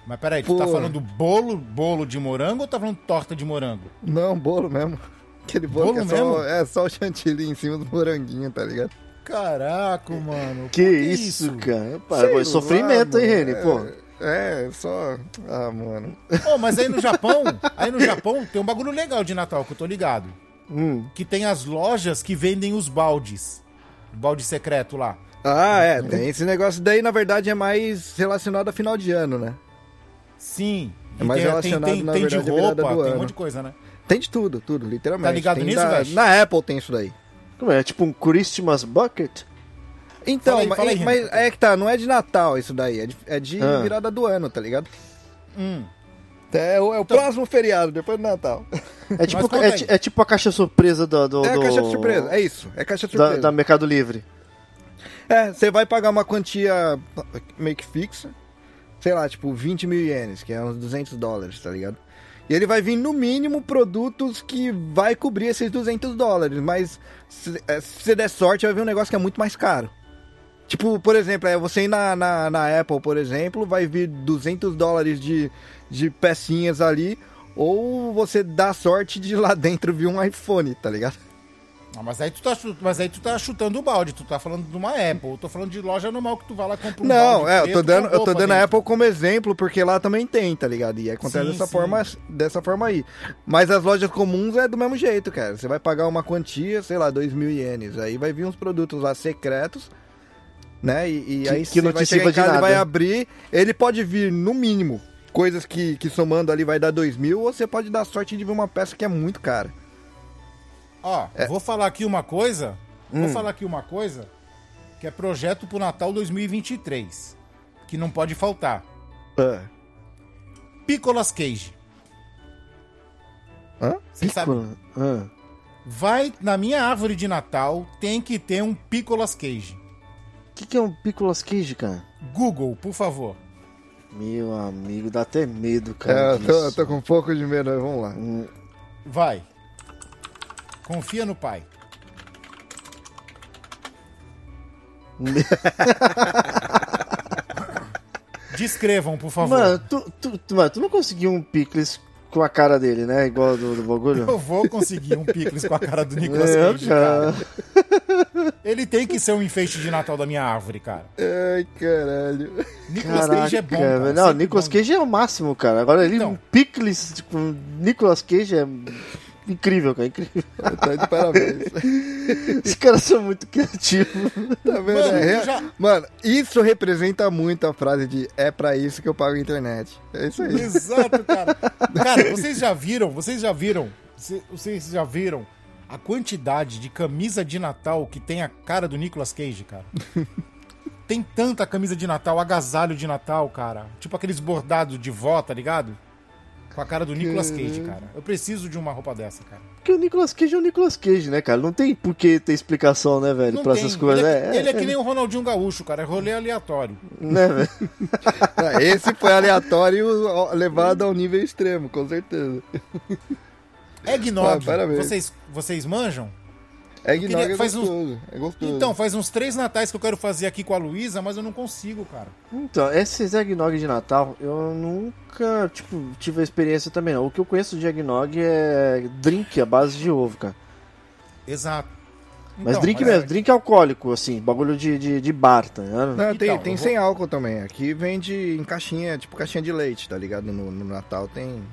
Mas peraí, tu tá falando bolo, bolo de morango ou tá falando torta de morango? Não, bolo mesmo. Aquele bolo, Bolo que é, só, é só o chantilly em cima do moranguinho, tá ligado? Caraca, mano. Que, por isso, cara? Pá, sofrimento, lá, hein. Reni? Pô. É, é, só. Ah, mano. Ô, mas aí no Japão, aí no Japão tem um bagulho legal de Natal que eu tô ligado. Hum. Que tem as lojas que vendem os baldes. Balde secreto lá. Ah, é, tem esse negócio daí, na verdade, é mais relacionado a final de ano, né? Sim. É mais tem, relacionado, tem, tem, na tem de verdade, virada roupa, do tem um monte de coisa, né? Tem de tudo, tudo, literalmente. Tá ligado Tem nisso, da- Vesh? Na Apple tem isso daí. Como é? É tipo um Christmas bucket? Então, Fala aí, mas, fala aí, mas Renan. é que tá, não é de Natal isso daí, é de, é de Ah. virada do ano, tá ligado? Hum. É, o, é o próximo feriado, depois do Natal. É tipo, é, é tipo a caixa surpresa do, do, É a do- caixa de surpresa, é isso, é caixa de da, surpresa. da Mercado Livre. É, você vai pagar uma quantia meio que fixa, sei lá, tipo 20 mil ienes, que é uns 200 dólares, tá ligado? E ele vai vir no mínimo produtos que vai cobrir esses 200 dólares, mas se, é, se der sorte vai vir um negócio que é muito mais caro. Tipo, por exemplo, é você ir na, na, na Apple, por exemplo, vai vir 200 dólares de, de pecinhas ali, ou você dá sorte de lá dentro vir um iPhone, tá ligado? Ah, mas, aí tu tá, mas aí tu tá chutando o balde, tu tá falando de uma Apple. Eu tô falando de loja normal que tu vai lá e compra um Não, é, eu tô dando, eu tô dando a. Apple como exemplo, porque lá também tem, tá ligado? E acontece Sim, dessa sim. forma, dessa forma aí. Mas as lojas comuns é do mesmo jeito, cara. Você vai pagar uma quantia, sei lá, 2 mil ienes. Aí vai vir uns produtos lá secretos, né? E, e Que- aí que não vai chegar em casa vai abrir. Ele pode vir, no mínimo, coisas que, que somando ali vai dar 2 mil, ou você pode dar sorte de vir uma peça que é muito cara. Ó, É. vou falar aqui uma coisa. Vou Hum. falar aqui uma coisa. Que é projeto pro Natal 2023. Que não pode faltar. Ah. Picolas Cage. Hã? Você sabe? Ah. Vai na minha árvore de Natal, tem que ter um Picolas Cage. O que, que é um Picolas Cage, cara? Google, por favor. Meu amigo, dá até medo, É, cara. eu tô, eu tô com um pouco de medo, mas vamos lá. Vai. Confia no pai. Descrevam, por favor. Mano, tu, tu, tu- mano, tu não conseguiu um picles com a cara dele, né? Igual do, do bagulho? Eu vou conseguir um picles com a cara do Nicolas Cage, cara. cara. Ele tem que ser um enfeite de Natal da minha árvore, cara. Ai, caralho. Nicolas Caraca, Cage é bom, cara. Não, Nicolas bom. Cage é o máximo, cara. Agora ele, Então. Pickles, tipo, Nicolas Cage é incrível, cara. Incrível. Tá de parabéns. Os caras são muito criativos. Tá vendo? Mano, É, já- Mano, isso representa muito a frase de é pra isso que eu pago a internet. É isso aí. Exato, cara. Cara, vocês já viram, vocês já viram, cê- vocês já viram a quantidade de camisa de Natal que tem a cara do Nicolas Cage, cara? Tem tanta camisa de Natal, agasalho de Natal, cara. Tipo aqueles bordados de vó, tá ligado? Com a cara do Nicolas Cage, cara. Eu preciso de uma roupa dessa, cara. Porque o Nicolas Cage é o Nicolas Cage, né, cara? Não tem por que ter explicação, né, velho, Não pra tem. essas coisas. Ele, é, É, ele é que nem o Ronaldinho Gaúcho, cara. É rolê aleatório. né, velho? Ah, Esse foi aleatório levado ao nível extremo, com certeza. Eggnog. Ah, parabéns. vocês, vocês manjam? É queria- é uns- gostoso. É gostoso. Então, faz uns três natais que eu quero fazer aqui com a Luísa, mas eu não consigo, cara. Então, esses eggnog de Natal, eu nunca, tipo, tive a experiência também, não. O que eu conheço de eggnog é drink à base de ovo, cara. Exato. Mas Então, drink mesmo, drink alcoólico, assim, bagulho de, de, de bar, tá ligado? Não, tem, Então, tem vou- sem álcool também. Aqui vende em caixinha, tipo caixinha de leite, tá ligado? No, no Natal tem.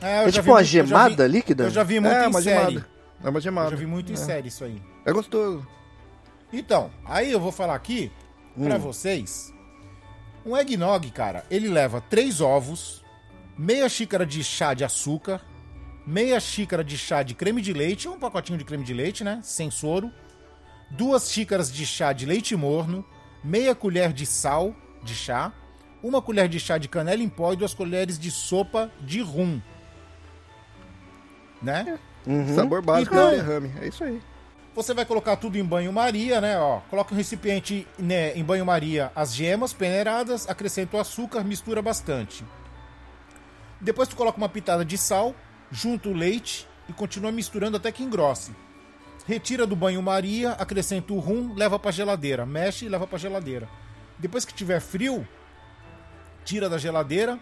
É, eu É já tipo vi uma muito- eu já vi- gemada líquida? Eu já vi muito é, em uma série. gemada. É uma Eu gemada. já vi muito em é. série isso aí. É gostoso. Então, aí eu vou falar aqui pra Hum. vocês. Um eggnog, cara, ele leva três ovos, meia xícara de chá de açúcar, meia xícara de chá de creme de leite, um pacotinho de creme de leite, né? Sem soro, duas xícaras de chá de leite morno, meia colher de sal de chá, uma colher de chá de canela em pó e duas colheres de sopa de rum. Né? Uhum. Sabor básico Então- de derrame. É isso aí. Você vai colocar tudo em banho-maria, né? Ó, coloca um recipiente né, em banho-maria as gemas peneiradas, acrescenta o açúcar, mistura bastante. Depois tu coloca uma pitada de sal, junta o leite e continua misturando até que engrosse. Retira do banho-maria, acrescenta o rum, leva pra geladeira, mexe e leva pra geladeira. Depois que tiver frio, tira da geladeira,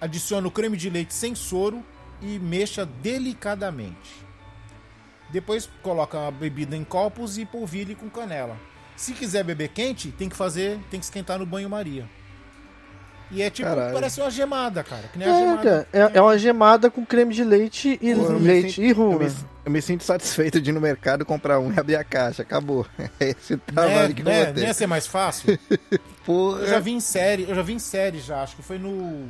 adiciona o creme de leite sem soro e mexa delicadamente. Depois coloca a bebida em copos e polvilhe com canela. Se quiser beber quente, tem que fazer, tem que esquentar no banho-maria. E é tipo, Caralho. parece uma gemada, cara. Que nem a É, gemada. cara, é, é uma gemada com creme de leite e Pô, eu leite sinto- e rum, eu, me, né? eu me sinto satisfeito de ir no mercado comprar um e abrir a caixa. Acabou. É esse Né, trabalho que eu né, vou ter. não ia ser mais fácil? Porra. Eu já vi em série, eu já vi em série já, acho que foi no. vi uma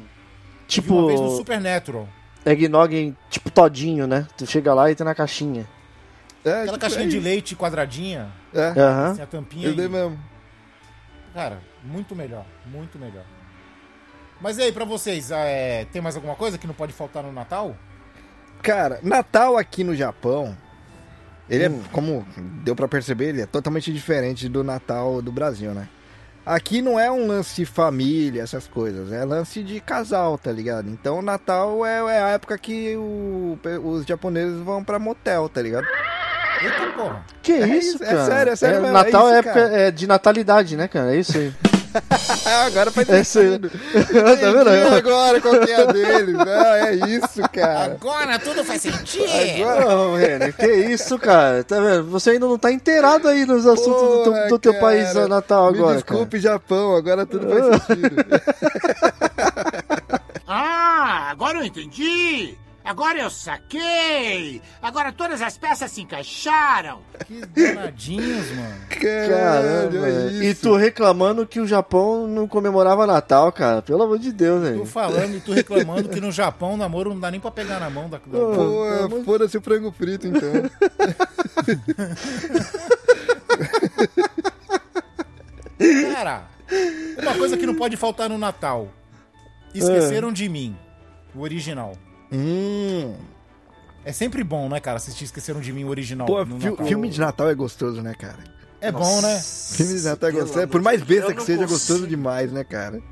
Tipo, vez no Supernatural. Eggnog em, tipo todinho, né? Tu chega lá e tem na caixinha. É, Aquela tipo, caixinha é de leite quadradinha, É, assim, a tampinha. eu e- dei mesmo. Cara, muito melhor, muito melhor. Mas e aí, pra vocês, é, tem mais alguma coisa que não pode faltar no Natal? Cara, Natal aqui no Japão, ele Hum. é, como deu pra perceber, ele é totalmente diferente do Natal do Brasil, né? Aqui não é um lance de família, essas coisas, é lance de casal, tá ligado? Então o Natal é, é a época que o- os japoneses vão pra motel, tá ligado? Eita porra. Que É isso, isso, é cara? sério, é sério mesmo, Natal é é, isso, época cara. é de natalidade, né, cara? É isso aí. Ah, agora faz É isso aí. sentido. tá vendo? Agora qual que é a deles. Ah, é isso, cara. Agora tudo faz sentido! Agora... Não, velho, que isso, cara? Tá vendo? Você ainda não tá inteirado aí nos assuntos do teu, Porra, do teu cara. país Natal Me agora, desculpe, Japão, agora tudo faz sentido. Ah, agora eu entendi! Agora eu saquei! Agora todas as peças se encaixaram! Que danadinhos, mano. Caralho, Caramba. é e isso. tu reclamando que o Japão não comemorava Natal, cara. Pelo amor de Deus, Tu velho. falando e tu reclamando que no Japão o namoro não dá nem pra pegar na mão da. da- Pô, foda-se o frango frito, então. Cara, uma coisa que não pode faltar no Natal. Esqueceram de mim. O original. Hum. É sempre bom, né, cara, assistir Esqueceram de mim o original. Pô, no fi- Natal. filme de Natal é gostoso, né, cara? É bom, né? Filme de Natal é gostoso. amor Por mais besta que não seja, é consigo. gostoso demais, né, cara?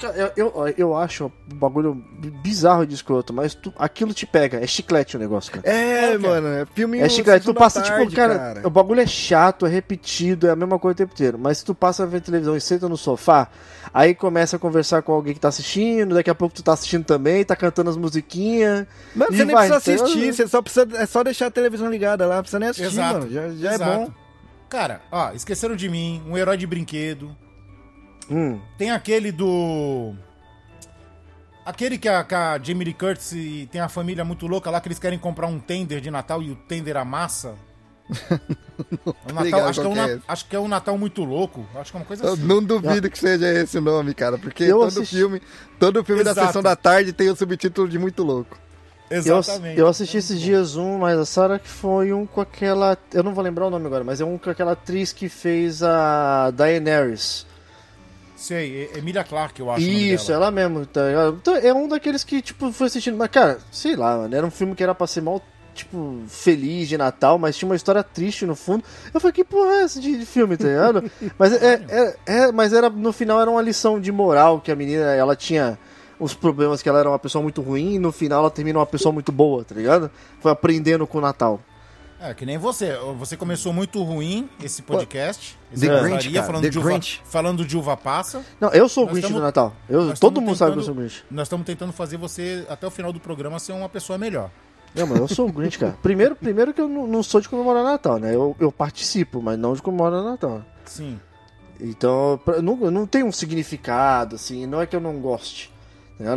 Cara, Eu, eu, eu acho um bagulho bizarro de escroto, mas tu- aquilo te pega. É chiclete o negócio, cara. É, mano, é filme É chiclete. Tu passa, tarde, tipo, cara, o bagulho é chato, é repetido, é a mesma coisa o tempo inteiro. Mas se tu passa a ver televisão e senta no sofá, aí começa a conversar com alguém que tá assistindo, daqui a pouco tu tá assistindo também, tá cantando as musiquinhas. Mano, você nem precisa então- assistir, você só precisa, é só deixar a televisão ligada lá, não precisa nem assistir, Exato. mano. Já, já é exato. bom. Cara, ó, esqueceram de mim, um herói de brinquedo. Hum. Tem aquele do. Aquele que a, que a Jamie Lee Curtis e tem a família muito louca lá que eles querem comprar um tender de Natal e o tender amassa. O Natal- acho, que é um, é acho que é um Natal muito louco. Acho que é uma coisa Eu assim. não duvido que seja esse o nome, cara, porque Eu todo assisti- filme, todo filme da Exato. sessão da tarde tem o subtítulo de muito louco. Eu, Exatamente. eu assisti esses dias um, mas a Sarah que foi um com aquela. Eu não vou lembrar o nome agora, mas é um com aquela atriz que fez a Daenerys. Sei, é Emilia Clarke, eu acho. Isso, ela mesmo. Tá? Então, é um daqueles que, tipo, foi assistindo. Mas, cara, sei lá, mano. Era um filme que era pra ser mal, tipo, feliz de Natal, mas tinha uma história triste no fundo. Eu falei, que porra é essa de, de filme, tá ligado? mas, é, é, é- mas era, no final era uma lição de moral que a menina, ela tinha os problemas que ela era uma pessoa muito ruim e no final ela termina uma pessoa muito boa, tá ligado? Foi aprendendo com o Natal. É, que nem você. Você começou muito ruim esse podcast. The esse Grinch, Confraria, cara, falando, The de uva, Grinch. falando de uva passa. Não, eu sou o Grinch tamo- do Natal. Eu, todo mundo sabe que eu tentando- sou o Grinch. Nós estamos tentando fazer você, até o final do programa, ser uma pessoa melhor. Não, mas eu sou o Grinch, cara. Primeiro, primeiro que eu não, não sou de comemorar Natal, né? Eu, eu participo, mas não de comemorar Natal. Sim. Então, não, não tem um significado, assim, não é que eu não goste.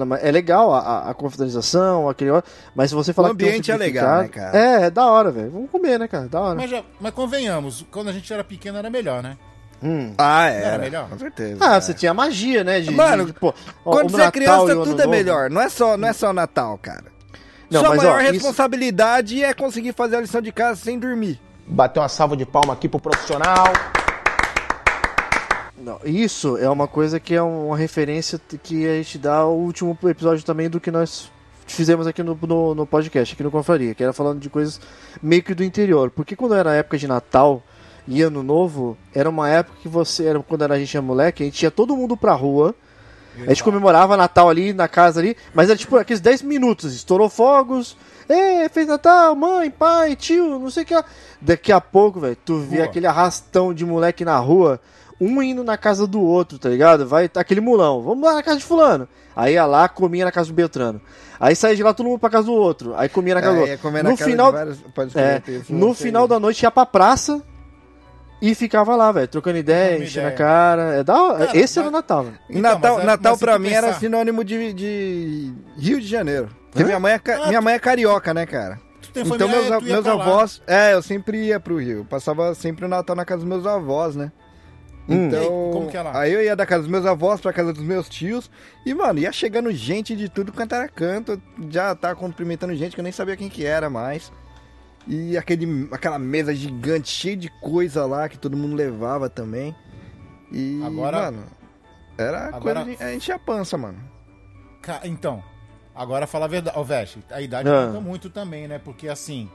Mas É legal a, a, a confraternização, aquele. Mas se você falar O que tem um ambiente é legal, né, cara? É, é da hora, velho. Vamos comer, né, cara? Da hora. Mas, já, mas convenhamos, quando a gente era pequeno era melhor, né? Hum. Ah, Era era, melhor? com certeza. Ah, é. você tinha magia, né? De, Mano, de, de, pô, Quando você é criança, tudo é Novo. melhor. Não é só, não é só Natal, cara. Não, Sua mas, maior ó, isso- responsabilidade é conseguir fazer a lição de casa sem dormir. Bateu uma salva de palma aqui pro profissional. Não, isso é uma coisa que é uma referência que a gente dá ao último episódio também do que nós fizemos aqui no, no, no podcast, aqui no Confraria, que era falando de coisas meio que do interior. Porque quando era época de Natal e Ano Novo, era uma época que você, era, quando era, a gente era moleque, a gente ia todo mundo pra rua, a gente comemorava Natal ali na casa ali, mas era tipo aqueles 10 minutos, estourou fogos, é, fez Natal, mãe, pai, tio, não sei o que. Daqui a pouco, velho, tu vê aquele arrastão de moleque na rua, um indo na casa do outro, tá ligado? Vai aquele mulão, vamos lá na casa de fulano. Aí ia lá, comia na casa do Beltrano. Aí saía de lá todo mundo pra casa do outro. Aí comia na casa do É, outro. comer na no casa final, de vários- pode é, no final aí. da noite ia pra praça e ficava lá, velho, trocando ideia, enchendo a cara. É da hora. Cara, Esse mas- era o Natal, velho. Então, Natal, mas é- Natal mas pra mim era pensar- sinônimo de, de Rio de Janeiro. Porque minha mãe, é, ca- Ah, minha mãe é carioca, né, cara? Tu tem Então família, meus, meus lá. avós. É, eu sempre ia pro Rio. Passava sempre o Natal na casa dos meus avós, né? Hum. Então. E aí, como que é lá? Aí eu ia da casa dos meus avós pra casa dos meus tios. E, mano, ia chegando gente de tudo quanto era canto. Já tava cumprimentando gente que eu nem sabia quem que era mais. E aquele, aquela mesa gigante, cheia de coisa lá que todo mundo levava também. E, Agora- mano, era agora- coisa de a encher a pança, mano. Ca- Então, agora fala a verdade. Ó, Veste, a idade Ah. conta muito também, né? Porque assim,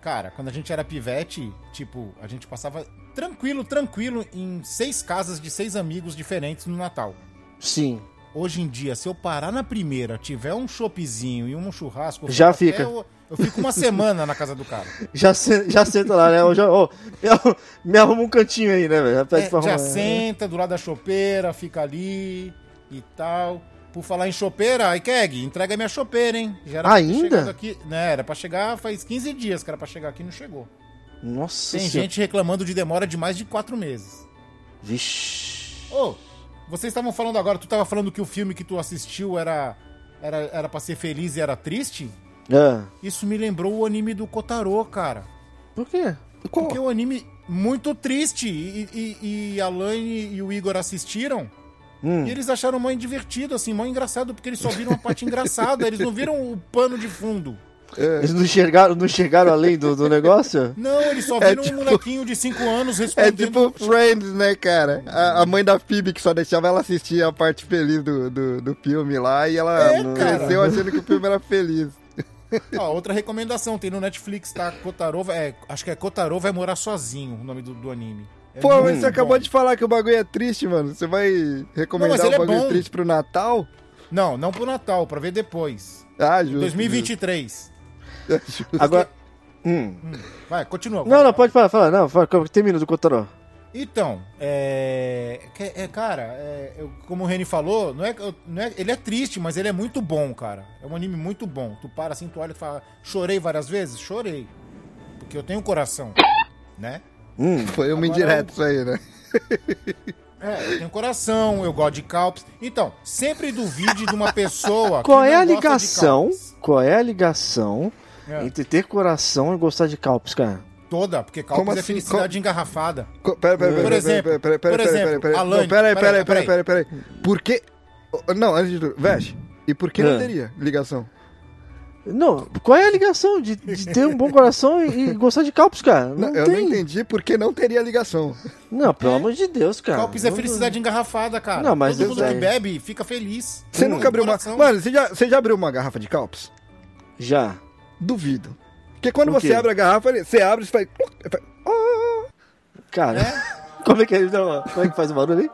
cara, quando a gente era pivete, tipo, a gente passava tranquilo, tranquilo em seis casas de seis amigos diferentes no Natal. Sim. Hoje em dia, se eu parar na primeira, tiver um choppzinho e um churrasco, eu Já fico fica. Eu, eu fico uma semana na casa do cara. Já, se- já senta lá, né? Eu já, ô, eu- me arruma um cantinho aí, né, velho? É, já arrumar. senta do lado da chopeira, fica ali e tal. Por falar em chopeira, aí Keg, entrega minha chopeira, hein? Já era Ainda? Aqui, né, era pra chegar faz 15 dias que era pra chegar aqui e não chegou. Nossa Tem senhora. gente reclamando de demora de mais de 4 meses. Vixe. Ô, vocês estavam falando agora, tu tava falando que o filme que tu assistiu era, era, era pra ser feliz e era triste? Ah, Isso me lembrou o anime do Kotaro, cara. por quê? Porque é um anime muito triste. E, e, e a Laine e o Igor assistiram. Hum. E eles acharam mó divertido, assim, mó engraçado, porque eles só viram a parte engraçada, eles não viram o pano de fundo. Eles não enxergaram, não enxergaram além do, do negócio? Não, eles só É viram tipo- um molequinho de 5 anos É respondendo. tipo Friends, né, cara? A, a mãe da Phoebe que só deixava ela assistir a parte feliz do, do, do filme lá e ela É, cresceu achando que o filme era feliz. Ó, outra recomendação, tem no Netflix, tá? Kotaro, vai- é, acho que é Kotaro vai morar sozinho, o nome do, do anime. É Pô, mas você acabou bom. de falar que o bagulho é triste, mano. Você vai recomendar Não, um é bagulho bom. triste pro Natal? Não, não pro Natal, pra ver depois. Ah, justo. 2023. justo. Agora. Hum. Vai, continua. Não, não, pode falar, fala, não, fala, termina do Cotaró. Então, é, é, cara, é, eu- como o Reni falou, não é, não é- ele é triste, mas ele é muito bom, cara. É um anime muito bom. Tu para assim, tu olha e fala, chorei várias vezes? Chorei. Porque eu tenho coração, né? Hum. Foi uma Agora indireta isso aí, né? É, eu tenho coração, eu gosto de calpis. Então, sempre duvide de uma pessoa. Qual que é a ligação? Qual é a ligação É. entre ter coração e gostar de calpis, cara? Toda, porque Como calpis é assim? felicidade engarrafada. Co- Pera, pera, pera, Por pera, exemplo, pera, pera, pera, por pera, exemplo, pera, pera. Não, pera aí, pera pera pera aí, pera pera aí, pera aí. Por que... Não, antes de tudo, Veste, e por que não É. teria ligação? Não, qual é a ligação de, de ter um bom coração e, e gostar de calpis, cara? Não, Não, eu não entendi por que não teria ligação. Não, pelo amor de Deus, cara. Calpis é Não- felicidade engarrafada, cara. Não, mas Todo mundo que é. bebe fica feliz. Você Hum. nunca abriu uma... Mano, você já, você já abriu uma garrafa de Calpis? Já. Duvido. Porque quando você abre a garrafa, você abre e faz... faz- Ah! Cara, como é que dá- Como é que faz o barulho aí?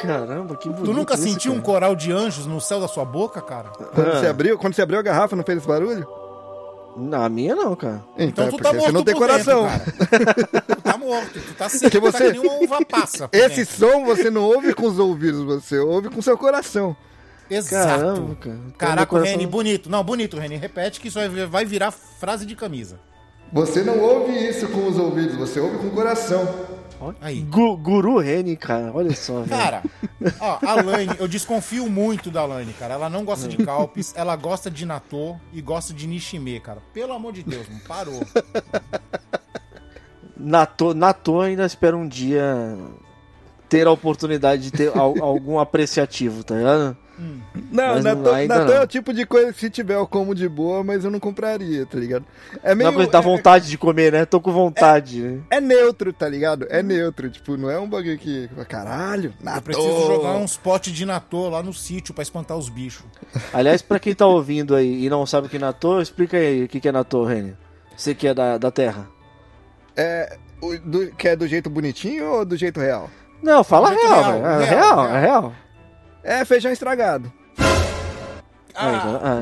Caramba, que bonito. Tu nunca isso, sentiu um cara. coral de anjos no céu da sua boca, cara? Quando, Ah. você abriu, quando você abriu a garrafa, não fez esse barulho? Não, a minha não, cara. Então, Então é tu tá morto você não tem coração. dentro, cara. tu tá morto, tu tá seco, tá você- que nem uma uva passa. Esse dentro. som você não ouve com os ouvidos, você ouve com seu coração. Exato. Caramba, cara. Então, Caraca, coração- Reni, bonito. Não, bonito, Reni. Repete que isso vai- virar frase de camisa. Você não ouve isso com os ouvidos, você ouve com o coração. Aí. Gu- Guru Reni, cara. Olha só, velho. Cara, ó, a Laine, eu desconfio muito da Laine, cara. Ela não gosta de calpis, ela gosta de natô e gosta de nishime, cara. Pelo amor de Deus, não parou. Na to, na toa ainda espero um dia ter a oportunidade de ter al- algum apreciativo, tá ligado? Não, Mas Natô não- é não. o tipo de coisa que se tiver eu como de boa, mas eu não compraria, tá ligado? É meio. Não, coisa dá é- vontade de comer, né? Tô com vontade. né? É neutro, tá ligado? É neutro, tipo, não é um bagulho que. Caralho, Eu Natô. preciso jogar uns potes de natô lá no sítio pra espantar os bichos. Aliás, pra quem tá ouvindo aí e não sabe o que é natô, explica aí o que que é natô, Reni. Você que é da, da terra. É. o- do- que é do jeito bonitinho ou do jeito real? Não, fala real, real, velho. É real, real, real. é real. É feijão estragado. Ah,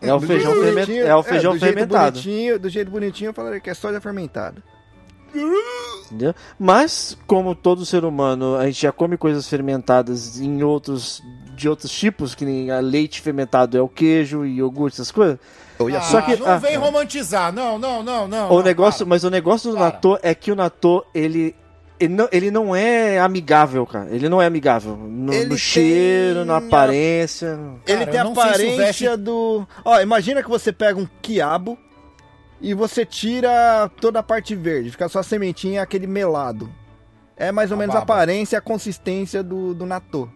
é. É o Do feijão, jeito ferment... é o feijão do jeito fermentado. Bonitinho, do jeito bonitinho eu falaria que é soja fermentada. Entendeu? Mas, como todo ser humano, a gente já come coisas fermentadas em outros de outros tipos, que nem a leite fermentado é o queijo e iogurte, essas coisas. Ah, Só que- não ah. vem romantizar. Não, não, não, não. o não, negócio, para. mas o negócio do Para. natô é que o natô, ele ele não, ele não é amigável, cara. Ele não é amigável no, Ele no cheiro, tem na a- aparência. Ele Cara, tem eu a aparência Veste- do. Ó, imagina que você pega um quiabo e você tira toda a parte verde, fica só a sementinha e aquele melado. É mais ou A menos a baba. aparência e a consistência do, do natô.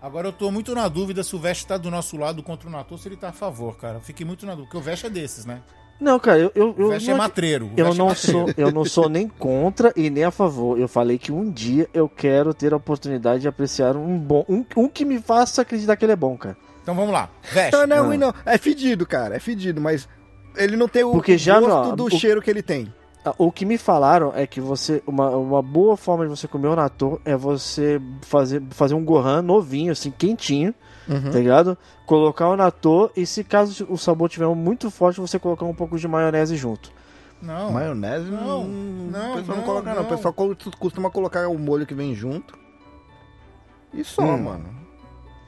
Agora eu tô muito na dúvida se o Veste tá do nosso lado contra o natô, se ele tá a favor, cara. Eu fiquei muito na dúvida, porque o Veste é desses, né? Não, cara, eu eu, O eu Veste não é matreiro. Eu Veste é não, matreiro. sou, eu não sou nem contra e nem a favor. Eu falei que um dia eu quero ter a oportunidade de apreciar um bom. Um, um que me faça acreditar que ele é bom, cara. Então vamos lá. Veste. Não, não é Ah. ruim, não. É fedido, cara. É fedido, mas ele não tem o, Porque já, gosto meu, do o- cheiro que ele tem. Ah, O que me falaram é que você. Uma, uma boa forma de você comer o natô é você fazer, fazer um gohan novinho, assim, quentinho, Uhum. tá ligado? Colocar o natô e se caso o sabor tiver muito forte, você colocar um pouco de maionese junto. Não. Maionese Não, não, o pessoal não, não, coloca, não. O não. pessoal co- costuma colocar o molho que vem junto. E só, Hum. mano.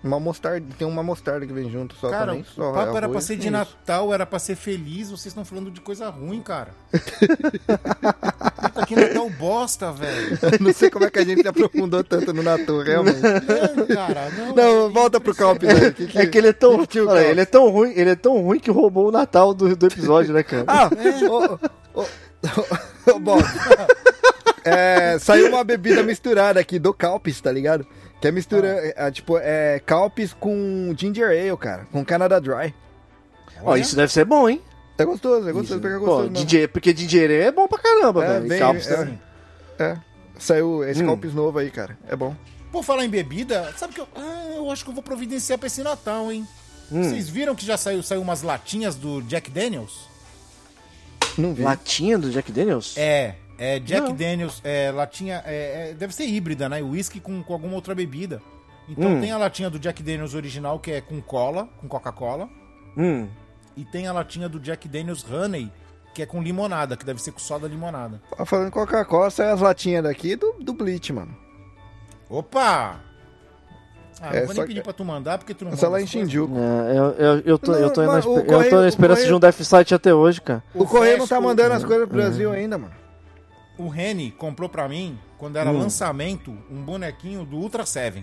Uma mostarda, tem uma mostarda que vem junto só Cara, também. Só, o papo é era pra ser de isso. Natal, era pra ser feliz, vocês estão falando de coisa ruim, cara. Que Natal bosta, velho. não sei como é que a gente se aprofundou tanto no Natal, realmente. Não, cara, não. Não, volta pro Calpis aí. que que- É que ele é tão. olha, ele é tão ruim, ele é tão ruim que roubou o Natal do, do episódio, né, cara? Ah, ô, ô, ô, ô, Bob. É, saiu uma bebida misturada aqui do Calpis, tá ligado? Que é mistura, é, tipo, é Calpis com Ginger Ale, cara. Com Canada Dry. Ó, isso deve ser bom, hein? É gostoso, é gostoso, Isso. pega Pô, gostoso. mesmo. DJ, porque DJ é bom pra caramba, É, velho. E bem- Calpis é. também. É. Saiu esse Hum. Calpis novo aí, cara. É bom. Por falar em bebida, sabe que eu. Ah, eu acho que eu vou providenciar pra esse Natal, hein? Hum. Vocês viram que já saiu, saiu umas latinhas do Jack Daniels? Não vi. Latinha do Jack Daniels? É, é Jack Não. Daniels, é, latinha, é, é, deve ser híbrida, né? Whisky com, com alguma outra bebida. Então Hum. tem a latinha do Jack Daniels original, que é com cola, com Coca-Cola. Hum. E tem a latinha do Jack Daniels Honey, que é com limonada, que deve ser com soda limonada. Ah, Falando em Coca-Cola, saiu as latinhas daqui do, do Bleach, mano. Opa! Ah, É não vou nem pedir pra tu mandar, porque tu não só manda lá em. Shinjuku. É, eu, eu, eu tô, eu tô, Não, o espe- eu correio- tô na o esperança correio- de um deficit até hoje, cara. O correio não tá mandando o- as coisas pro Brasil ainda, mano. O Reni comprou pra mim, quando era Hum. lançamento, um bonequinho do Ultra Seven.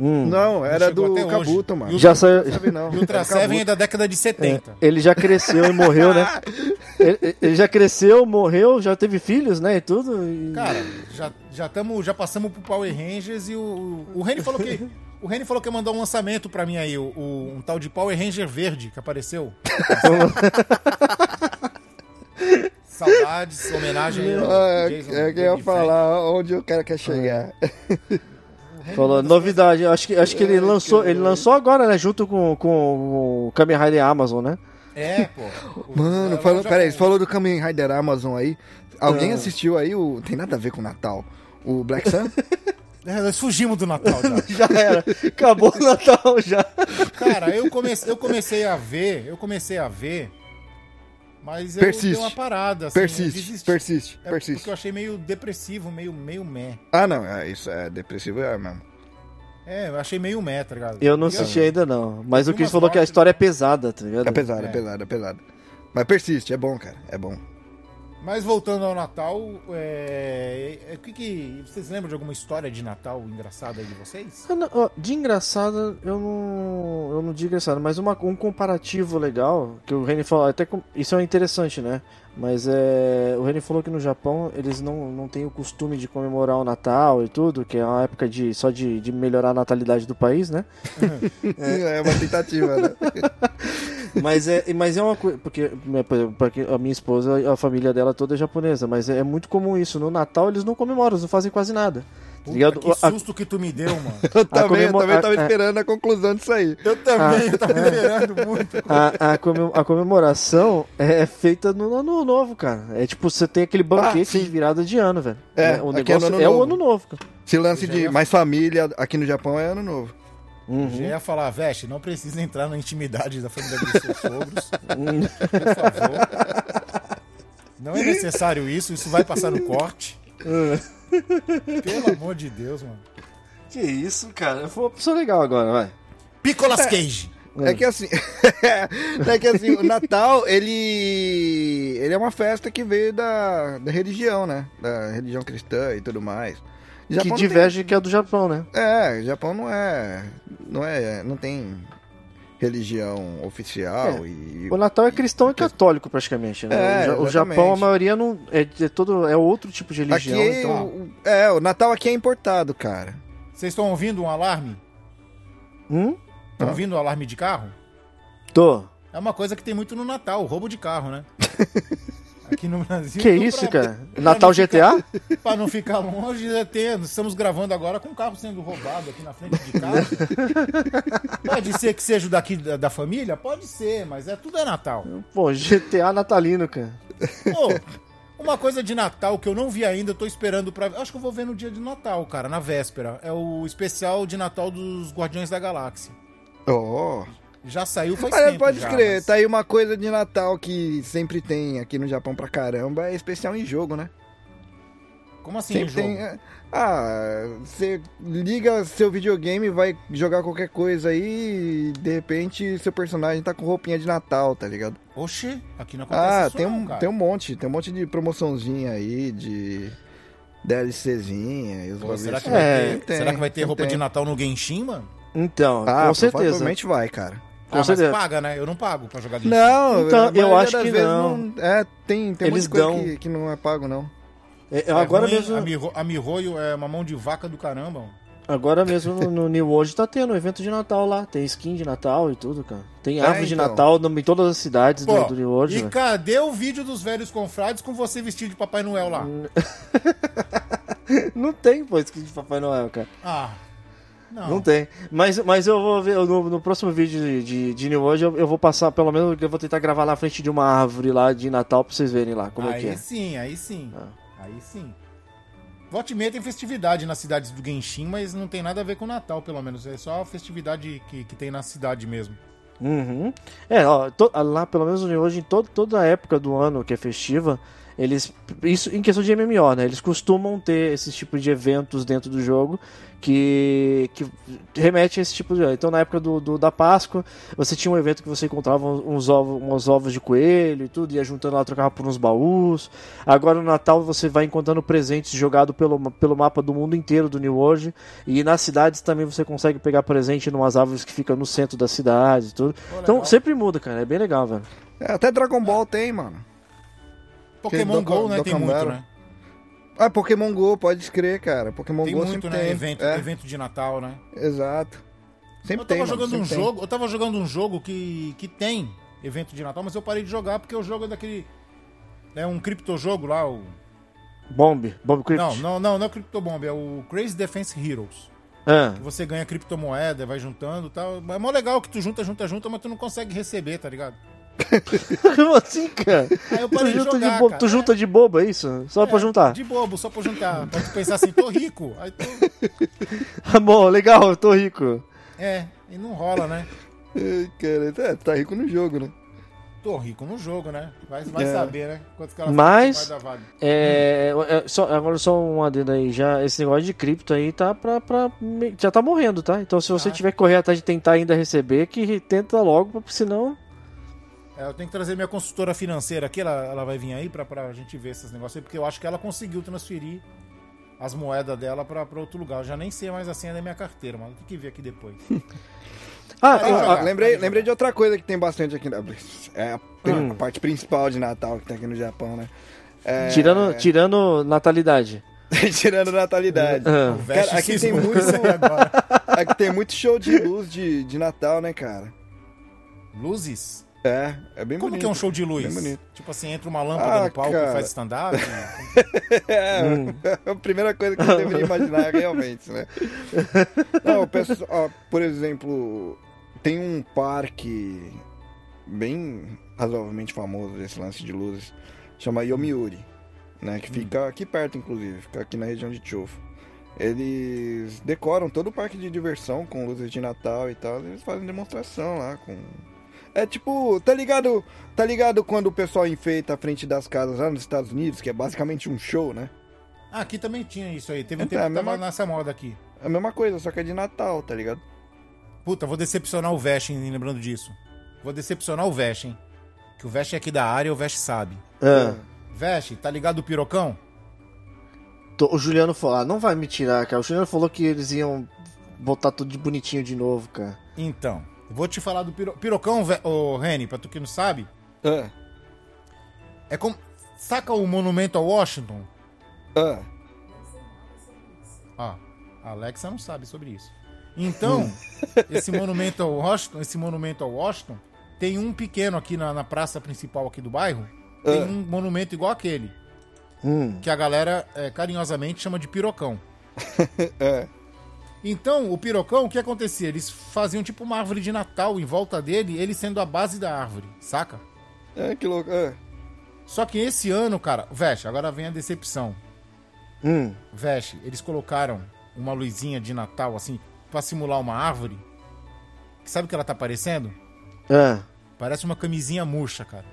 Hum. Não, era do. Kabuto, mano. O- Já saiu. Não. E o é da década de 70. Ele já cresceu e morreu, né? Ele, ele já cresceu, morreu, já teve filhos, né? E tudo. e- Cara, já, já, tamo, já passamos pro Power Rangers e o, o Reni falou que. O Reni falou que ia mandar um lançamento pra mim aí, o, o- um tal de Power Ranger verde que apareceu. Saudades, homenagem aí. ao Ah, Jason é que eu ia falar onde o cara quer chegar. Falou, novidade. Acho que, acho que ele lançou. Ele lançou agora, né? Junto com, com o Kamen Rider Amazon, né? É, pô. Mano, falou, já- peraí, você falou do Kamen Rider Amazon aí. Alguém Ah. assistiu aí o. Tem nada a ver com o Natal. O Black Sun? É, nós fugimos do Natal já. Já era. Acabou o Natal já. Cara, eu comecei, eu comecei a ver, eu comecei a ver, mas eu Persiste. dei uma parada. Assim, persiste, persiste, É persiste. porque eu achei meio depressivo, meio, meio meh. Ah, não, é, isso é depressivo, é mesmo. É, eu achei meio meh, tá ligado? Eu não E assisti ainda, não. Mas o vi Chris falou que a mortes- história é pesada, tá ligado? É pesado, é É. pesado, é pesado. Mas persiste, é bom, cara, é bom. Mas voltando ao Natal, é... é, o que que... Vocês lembram de alguma história de Natal engraçada aí de vocês? Não, De engraçada, eu não. Eu não digo engraçado, mas uma- um comparativo legal, que o Reni falou, até com- isso é interessante, né? Mas é. O Reni falou que no Japão eles não, não têm o costume de comemorar o Natal e tudo, que é uma época de só de, de melhorar a natalidade do país, né? É, uma tentativa, né? Mas é, mas é uma coisa. Porque, né, porque a minha esposa, a família dela toda é japonesa, mas é, é muito comum isso. No Natal eles não comemoram, eles não fazem quase nada. Tá Puta, que A- susto que tu me deu, mano. Eu também, eu também tava a- é. esperando a conclusão disso aí. Eu também, eu tava esperando muito. A, a, comem- a comemoração é feita no ano novo, cara. É tipo, você tem aquele banquete Ah, de virada de ano, velho. É, o é negócio ano é, o ano novo, cara. Esse lance de mais família aqui no Japão é ano novo. Uhum. Já ia falar, Veste, não precisa entrar na intimidade da família dos seus sogros. Por favor. Não é necessário isso, isso vai passar no corte. Pelo amor de Deus, mano. Que isso, cara. Foi uma pessoa legal agora, vai. Picolas Cage. É que assim, é que assim, o Natal, ele ele é uma festa que veio da, da religião, né? Da religião cristã e tudo mais. Que Japão não diverge que é do Japão, né? Tem, é, Japão não é não é, não tem religião oficial É. e O Natal é cristão e católico, praticamente, né? É, o, o. Japão, a maioria não. É, é todo, é outro tipo de religião. aqui então... o, é, o Natal aqui é importado, cara. Vocês estão ouvindo um alarme? Hum? Estão ouvindo um alarme de carro? Tô. É uma coisa que tem muito no Natal, roubo de carro, né? Aqui no Brasil. Que então, isso, pra- cara? pra Natal GTA? Pra não ficar longe, é ter- estamos gravando agora com o carro sendo roubado aqui na frente de casa. Pode ser que seja o daqui da, da família? Pode ser, mas é tudo é Natal. Pô, GTA natalino, cara. Pô, uma coisa de Natal que eu não vi ainda, eu tô esperando pra. Acho que eu vou ver no dia de Natal, cara, na véspera. É o especial de Natal dos Guardiões da Galáxia. Oh. Já saiu faz Olha, tempo. pode já, crer, mas- tá aí uma coisa de Natal que sempre tem aqui no Japão pra caramba, é especial em jogo, né? Como assim, Sempre tem. é, Ah, você liga seu videogame, vai jogar qualquer coisa aí e de repente seu personagem tá com roupinha de Natal, tá ligado? Oxi, aqui não acontece Ah, isso tem não, um, cara. tem um monte, tem um monte de promoçãozinha aí, de DLCzinha e os Pô, será, que assim. vai É, ter, tem, será que vai ter roupa tem. de Natal no Genshin, mano? Então, Ah, com certeza. provavelmente vai, cara. Com ah, mas certeza. paga, né? Eu não pago pra jogar Genshin. Não, Então, a eu acho das que vezes não. É, tem, tem Eles muita coisa dão. que, que não é pago, não. É, É agora ruim, mesmo, A, Miho, a Mihoyo é uma mão de vaca do caramba. agora mesmo no, New World tá tendo um evento de Natal lá. Tem skin de Natal e tudo, cara. Tem É, árvore de então. Natal no- em todas as cidades do, Pô, do New World. e velho. cadê o vídeo dos velhos confrades com você vestido de Papai Noel lá? Não tem, pô, skin de Papai Noel, cara. Ah, não. Não tem. Mas, mas eu vou ver, no, no próximo vídeo de, de, de New World, eu, eu vou passar, pelo menos, eu vou tentar gravar na frente de uma árvore lá de Natal pra vocês verem lá como é aí que é. sim, aí sim. Ah. Aí sim. Volte e meia tem festividade nas cidades do Genshin, mas não tem nada a ver com o Natal, pelo menos. É só a festividade que, que tem na cidade mesmo. Uhum. É, ó, to- lá pelo menos hoje, em todo, toda a época do ano que é festiva, Eles. Isso em questão de MMO, né? Eles costumam ter esses tipos de eventos dentro do jogo que, que remete a esse tipo de. Então, na época do, do- da Páscoa, você tinha um evento que você encontrava uns ovos, uns ovos de coelho e tudo, ia juntando lá, trocava por uns baús. Agora no Natal você vai encontrando presentes jogados pelo, pelo mapa do mundo inteiro do New World. E nas cidades também você consegue pegar presente em umas árvores que ficam no centro da cidade e tudo. Então sempre muda, cara. É bem legal, velho. É, até Dragon Ball tem, mano. Pokémon GO, né? Tem muito, né? Ah, Pokémon GO, pode crer, cara. Pokémon Tem GO muito, sempre né? tem. Evento, é, evento de Natal, né? Exato. Sempre eu tava tem, mano, jogando um tem. jogo, eu tava jogando um jogo que, que tem evento de Natal, mas eu parei de jogar porque o jogo é daquele. É um criptojogo lá, o. Bomb, Bomb Crypt. Não, não, não, não é o Cryptobomb, é o Crazy Defense Heroes. Ah, você ganha criptomoeda, vai juntando e tal. É mó legal que tu junta, junta, junta, mas tu não consegue receber, tá ligado? Como assim, cara? Aí eu Tu parei de junta, jogar, de bo- cara. tu junta de boba, é isso? Só pra É, juntar. De bobo, só pra juntar. Pra tu pensar assim, tô rico. Aí tu. Ah, bom, legal, eu tô rico. É, e não rola, né? Cara, é, tá rico no jogo, né? Tô rico no jogo, né? Vai, vai É. saber, né? Quantos caras Mas- vai dar vale. É, é, só, agora só um adendo aí, já, esse negócio de cripto aí tá pra, pra- já tá morrendo, tá? Então se você Tá. tiver que correr atrás de tentar ainda receber, que tenta logo, porque senão... É, eu tenho que trazer minha consultora financeira aqui, ela, ela vai vir aí pra, pra gente ver esses negócios aí, porque eu acho que ela conseguiu transferir as moedas dela pra, pra outro lugar. Eu já nem sei mais a senha da minha carteira, mano. Tem que ver aqui depois. Ah, ah, jogar, lembrei, lembrei de outra coisa que tem bastante aqui na. É a, Hum. a parte principal de Natal que tem aqui no Japão, né? É, tirando, tirando natalidade. tirando natalidade. Vest Cara, aqui tem muito-. Aqui tem muito show de luz de, de Natal, né, cara? Luzes? É, é bem Como bonito. que é um show de luz? Tipo assim, entra uma lâmpada Ah, no palco cara. e faz stand-up? É, Hum. a primeira coisa que eu deveria imaginar realmente, né? Não, ó, por exemplo, tem um parque bem razoavelmente famoso desse lance de luzes, chama Yomiuri, né? Que fica aqui perto, inclusive, fica aqui na região de Chofu. Eles decoram todo o parque de diversão com luzes de Natal e tal, e eles fazem demonstração lá com é tipo, tá ligado? Tá ligado quando o pessoal enfeita a frente das casas lá nos Estados Unidos, que é basicamente um show, né? ah, aqui também tinha isso aí. Teve um Então, tempo é que tava nessa moda aqui. É a mesma coisa, só que é de Natal, tá ligado? Puta, vou decepcionar o Vest, hein, lembrando disso. Vou decepcionar o Vest, hein? Que o Vest é aqui da área e o Vest sabe. Ah, Vest, tá ligado o pirocão? tô- o Juliano falou, ah, não vai me tirar, cara. O Juliano falou que eles iam botar tudo de bonitinho de novo, cara. Então, vou te falar do piro... pirocão, ô Reni, pra tu que não sabe. Ah, É como. Saca o monumento ao Washington? ah, Ó, a Alexa não sabe sobre isso. Então, esse monumento ao Washington, esse monumento ao Washington, tem um pequeno aqui na, na praça principal aqui do bairro. Tem Ah. um monumento igual aquele, Hum, que a galera é, carinhosamente chama de pirocão. é. Então, o pirocão, o que acontecia? Eles faziam tipo uma árvore de Natal em volta dele, ele sendo a base da árvore, saca? É, que louco. É. Só que esse ano, cara, Veste, agora vem a decepção. hum. Veste, eles colocaram uma luzinha de Natal, assim, pra simular uma árvore. Sabe o que ela tá parecendo? Ah, Parece uma camisinha murcha, cara.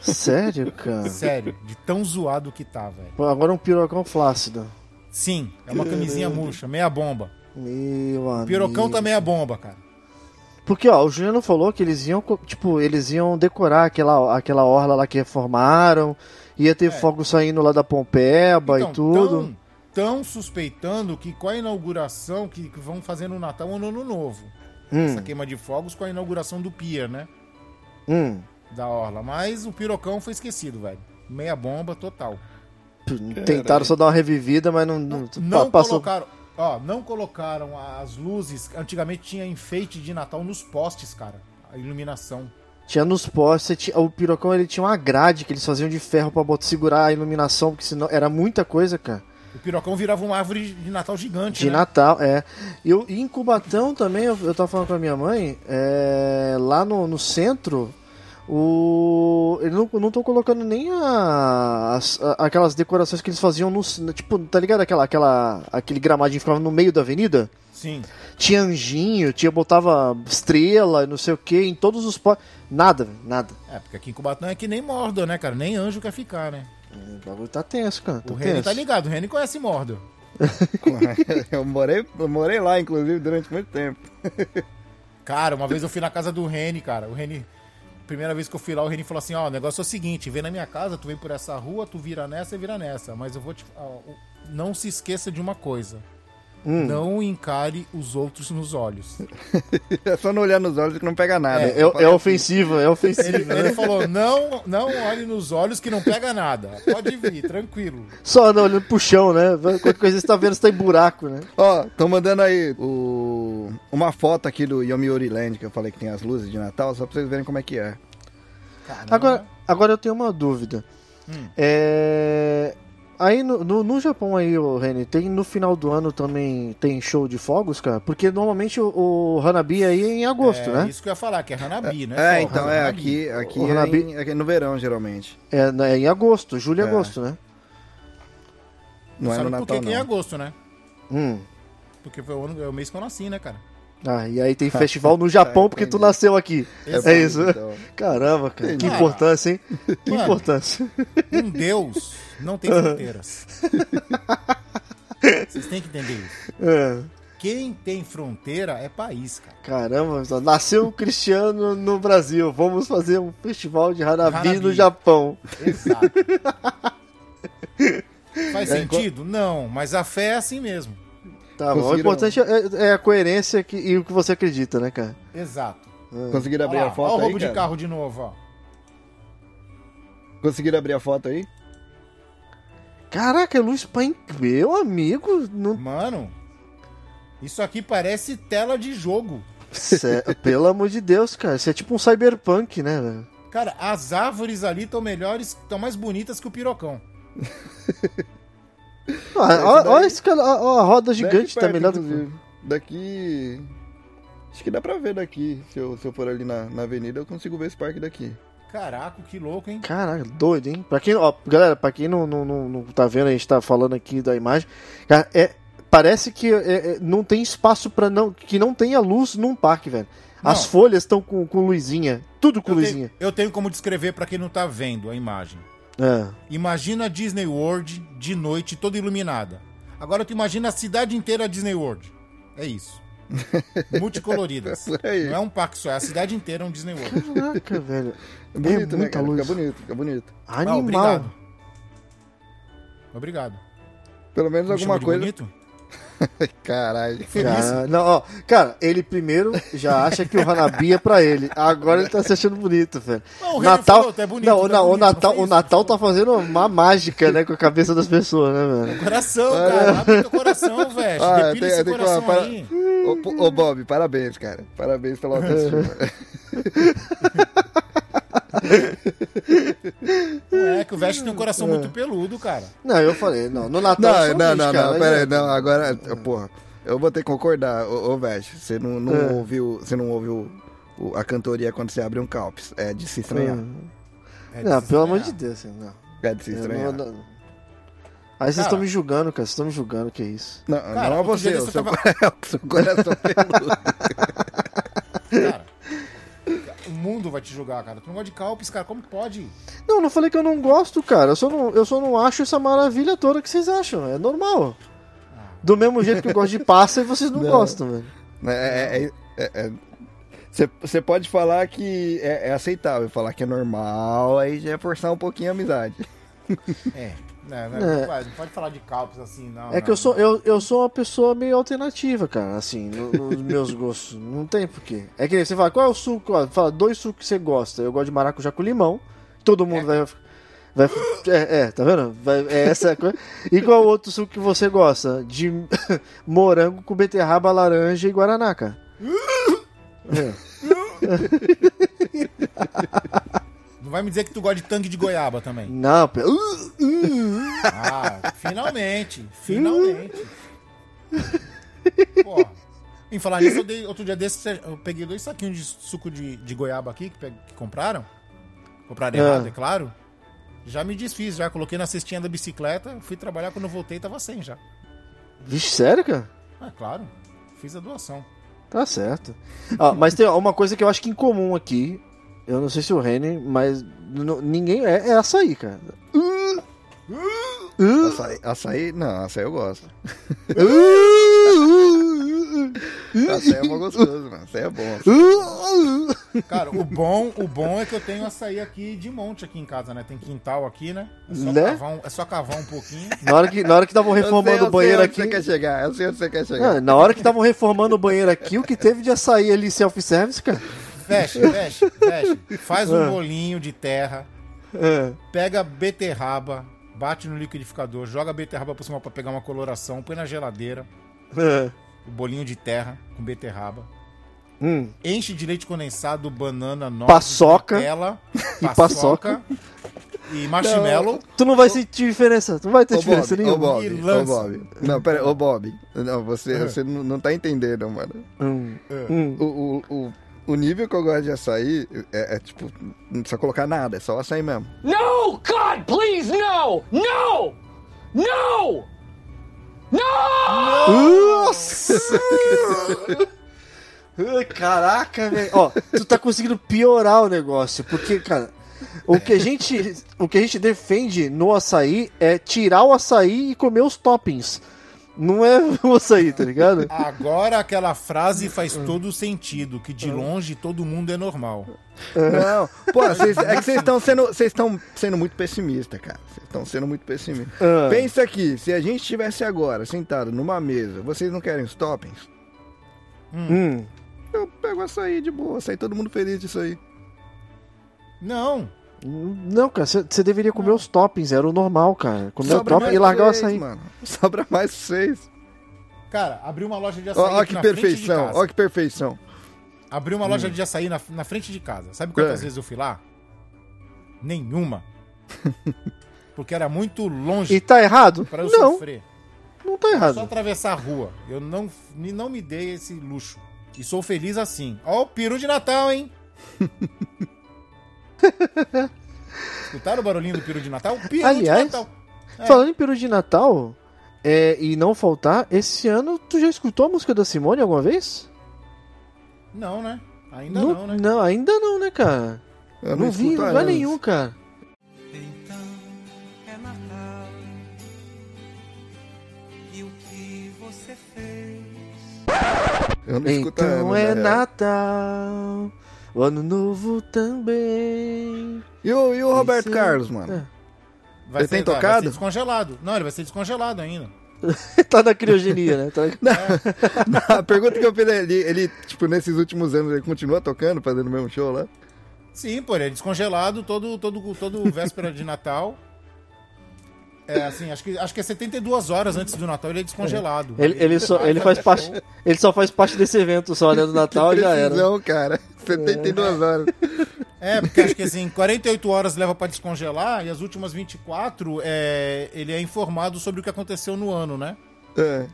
sério, cara? Sério, de tão zoado que tá, velho. Agora um pirocão flácido. Sim, é uma camisinha murcha, meia bomba. Meu amigo. Pirocão tá meia bomba, cara. Porque, ó, o Juliano falou que eles iam, tipo, eles iam decorar aquela, aquela orla lá que reformaram, ia ter É. fogo saindo lá da Pompeba e tudo. Tão, tão suspeitando que com a inauguração que, que vão fazer no Natal ou no Ano Novo. Hum, Essa queima de fogos com a inauguração do pier, né? hum. Da orla. Mas o pirocão foi esquecido, velho. Meia bomba total. Tentaram só dar uma revivida, mas não, não, Não passou. colocaram. Ó, não colocaram as luzes. Antigamente tinha enfeite de Natal nos postes, cara. A iluminação. Tinha nos postes, tinha- o pirocão ele tinha uma grade que eles faziam de ferro pra botar, segurar a iluminação, porque senão era muita coisa, cara. O pirocão virava uma árvore de Natal gigante, De né? Natal, é. E eu, em Cubatão também, eu, eu tava falando com a minha mãe, é, lá no, no centro, o. Eles não, não tô colocando nem a- as- a- aquelas decorações que eles faziam no. Tipo, tá ligado aquela, aquela, aquele gramadinho que ficava no meio da avenida? Sim. Tinha anjinho, tinha, botava estrela, não sei o que, em todos os postos. Nada, nada. É, porque aqui em Cubatão é que nem Mordor, né, cara? Nem anjo quer ficar, né? O bagulho tá tenso, cara. Tá O Reni tá ligado, o Reni conhece Mordor. eu, morei, eu morei lá, inclusive, durante muito tempo. Cara, uma vez eu fui na casa do Reni, cara. O Reni. Primeira vez que eu fui lá, o Reni falou assim: Ó, o negócio é o seguinte: vem na minha casa, tu vem por essa rua, tu vira nessa e vira nessa. Mas eu vou te. não se esqueça de uma coisa: Hum. não encare os outros nos olhos. É só não olhar nos olhos que não pega nada. É, é, é ofensivo, é ofensivo. Ele, né? ele falou: não, não olhe nos olhos que não pega nada. Pode vir, tranquilo. Só não, olhando pro chão, né? Qualquer coisa você tá vendo, você tá em buraco, né? Ó, tô mandando aí o... uma foto aqui do Yomiuri Land, que eu falei que tem as luzes de Natal, só pra vocês verem como é que é. Caramba. Agora, agora eu tenho uma dúvida. Hum. É... Aí no, no, no Japão aí, o Reni, tem no final do ano também tem show de fogos, cara? Porque normalmente o, o Hanabi aí é em agosto, é né? isso que eu ia falar, que é Hanabi, né? É, Só, então, é, aqui, aqui, O é, Hanabi- em- é no verão, geralmente. É, né, em agosto, julho e É. agosto, né? Não é Sabe no por que Natal, que é em não. agosto, né? Hum. Porque foi o, ano, é o mês que eu nasci, né, cara? Ah, e aí tem festival no Japão porque tu entendi. nasceu aqui. Exato. É isso. Então, Caramba, cara. Que importância, hein? Que Mano. importância. Um Deus não tem fronteiras. Vocês têm que entender isso. É. Quem tem fronteira é país, cara. Caramba, nasceu um cristiano no Brasil. Vamos fazer um festival de Hanabi, Hanabi. no Japão. Exato. Faz É, sentido? Não, mas a fé é assim mesmo. Tá bom. O importante é, é a coerência que- e o que você acredita, né, cara? Exato. Conseguiram abrir lá, a foto olha o aí, roubo de cara? carro de novo, ó. Conseguiram abrir a foto aí? Caraca, luz pra in- Meu amigo, não... Mano, isso aqui parece tela de jogo. Pelo amor de Deus, cara. Isso é tipo um cyberpunk, né, velho? Cara, as árvores ali estão melhores, estão mais bonitas que o pirocão. Ah, Olha esse cara, a roda gigante tá melhor do que. Daqui. Acho que dá pra ver daqui. Se eu, se eu for ali na, na avenida, eu consigo ver esse parque daqui. Caraca, que louco, hein? Caraca, doido, hein? Pra quem, ó, galera, pra quem não, não, não, não tá vendo, a gente tá falando aqui da imagem. Cara, é, parece que é, é, não tem espaço para não. Que não tenha luz num parque, velho. As Não. folhas estão com, com luzinha. Tudo com Eu luzinha. tenho, eu tenho como descrever pra quem não tá vendo a imagem. É. Imagina a Disney World de noite toda iluminada. Agora tu imagina a cidade inteira Disney World. É isso. Multicoloridas. Aí. Não é um parque só, é a cidade inteira um Disney World. Caraca, velho. É bonito, né, muita cara? luz. Fica bonito, fica bonito. Ah, Animal. obrigado. Obrigado. Pelo menos Me alguma coisa. bonito? Caralho. Cara, não, ó, cara, ele primeiro já acha que o Hanabi é pra ele. Agora ele tá se achando bonito, velho. Não, o Natal, falou, tá bonito, não, tá não, o bonito, Natal, não foi o Natal tá fazendo uma mágica, né, com a cabeça das pessoas, né, velho? Coração, cara. Abre teu coração, velho. Ah, Depila tem- esse tem que coração falar, aí. Ô, ô, Bob, parabéns, cara. Parabéns pela autoestima. Não é que o Veste tem um coração muito peludo, cara. Não, eu falei, não, no Natal eu não, sou não, não, cara, não, pera é- aí, não, agora, porra, eu vou ter que concordar, ô, ô Veste, você não, não É. ouviu, você não ouviu o- a cantoria quando você abre um calpis, é de se estranhar, É Não, de se pelo amor de. Deus, assim, não. é de se Eu estranhar. não- não- Aí vocês estão me julgando, cara, vocês estão me julgando, que é isso. Não, Cara, não é você, o seu, eu tava- o seu coração peludo. Cara, mundo vai te julgar, cara. Tu não gosta de calpis, cara. Como pode? Não, não falei que eu não gosto, cara, eu só não, eu só não acho essa maravilha toda que vocês acham, é normal. Do mesmo jeito que eu gosto de passa e vocês não, Não. gostam, velho. É, é, é, é, você, você pode falar que é, é aceitável, falar que é normal, aí já é forçar um pouquinho a amizade. É. Não, não, É. não pode- falar de calpis assim, não. É que eu sou, eu, eu sou uma pessoa meio alternativa, cara, assim, no- nos meus gostos. Não tem porquê. É que você fala, qual é o suco? Ó, Fala, dois sucos que você gosta. Eu gosto de maracujá com limão. Todo mundo vai. vai é, é, tá vendo? Vai, é essa coisa. E qual é outro suco que você gosta? De morango com beterraba, laranja e guaraná, cara. É. Não vai me dizer que tu gosta de tangue de goiaba também. Não, pe- Ah, finalmente. Finalmente. Pô. Em falar nisso, eu dei, outro dia desse, eu peguei dois saquinhos de suco de, de goiaba aqui que, que compraram. Compraram É. errado, é claro. Já me desfiz, já coloquei na cestinha da bicicleta, fui trabalhar, quando voltei tava sem já. Vixe, sério, cara? É claro, fiz a doação. Tá certo. Ah, mas tem uma coisa que eu acho que em comum aqui. Eu não sei se o Reni, mas ninguém. É, é açaí, cara. Açaí, açaí, não, açaí eu gosto. açaí é mó gostoso, mano. Açaí é bom. Cara, o bom, o bom é que eu tenho açaí aqui de monte aqui em casa, né? Tem quintal aqui, né? É só, Né? cavar, um, é só cavar um pouquinho. Na hora que na hora que estavam Eu sei- reformando eu o banheiro sei onde aqui. você quer chegar, eu sei onde você quer chegar. Ah, na hora que estavam reformando o banheiro aqui, o que teve de açaí ali self-service, cara? Fecha, fecha, fecha. Faz um Ah. bolinho de terra, É. pega beterraba, bate no liquidificador, joga a beterraba por cima pra pegar uma coloração, põe na geladeira, É. o bolinho de terra com beterraba. Hum. Enche de leite condensado, banana, nozes, Paçoca. Nutella, E paçoca e marshmallow. Tu não vai sentir diferença. Tu não vai ter Ô diferença Bob, ô nenhuma. Bob, E ô. Bob. Não, pera, ô Bob. Não, você, É. você não, não tá entendendo, mano. Hum. É. Hum. O, o, o, o nível que eu gosto de açaí é, é, tipo, não precisa colocar nada, é só o açaí mesmo. No! God, please, no! No! No! No! Nossa! Caraca, velho. Ó, tu tá conseguindo piorar o negócio, porque, cara, o que a gente, o que a gente defende no açaí é tirar o açaí e comer os toppings. Não é o açaí, tá ligado? Agora aquela frase faz todo sentido, que de longe todo mundo é normal. Não, pô, vocês- é que vocês estão sendo, vocês estão sendo muito pessimistas, cara. Vocês estão sendo muito pessimistas. Ah. Pensa aqui, se a gente estivesse agora sentado numa mesa, vocês não querem os toppings? Hum. Eu pego açaí de boa, sai todo mundo feliz disso aí. Não. Não, cara, você deveria comer os toppings, era o normal, cara. Comer o Sobra topping mais e largar o seis, açaí. mano. Sobra mais seis. Cara, abriu uma loja de açaí Ó, ó aqui que na frente de perfeição, casa. ó que perfeição. Abriu uma loja de açaí na, na frente de casa. Sabe quantas É. vezes eu fui lá? Nenhuma. Porque era muito longe E tá errado? pra eu Não, sofrer. não tá Só errado. atravessar a rua. Eu não, não me dei esse luxo. E sou feliz assim. Ó o peru de Natal, hein? Escutaram o barulhinho do peru de Natal? Peru Aliás, de Natal. É. Falando em peru de Natal, é, e não faltar, esse ano tu já escutou a música da Simone alguma vez? Não, né? Ainda não, né? não, ainda não, né, cara? Eu não, não vi em há lugar nenhum, cara. Então é Natal. E o que você fez? Eu não Então anos, é. Natal, o ano novo também. E o, e o Roberto Esse- Carlos, mano? É. Vai Ele tem ser- vai- Vai tocado? ser descongelado. Não, ele vai ser descongelado ainda. tá na criogenia, né? Tá- Não, a pergunta que eu fiz é, ele, ele, tipo, nesses últimos anos, ele continua tocando, fazendo o mesmo show lá? Sim, pô, ele é descongelado todo, todo, todo véspera de Natal. É assim, acho que, acho que é 72 horas antes do Natal ele é descongelado. Ele, ele, só, ele, faz parte, ele só faz parte desse evento só, né? Do Natal já era. Precisão, cara. 72 horas. É, porque acho que assim, 48 horas leva pra descongelar e as últimas 24 é, ele é informado sobre o que aconteceu no ano, né? É.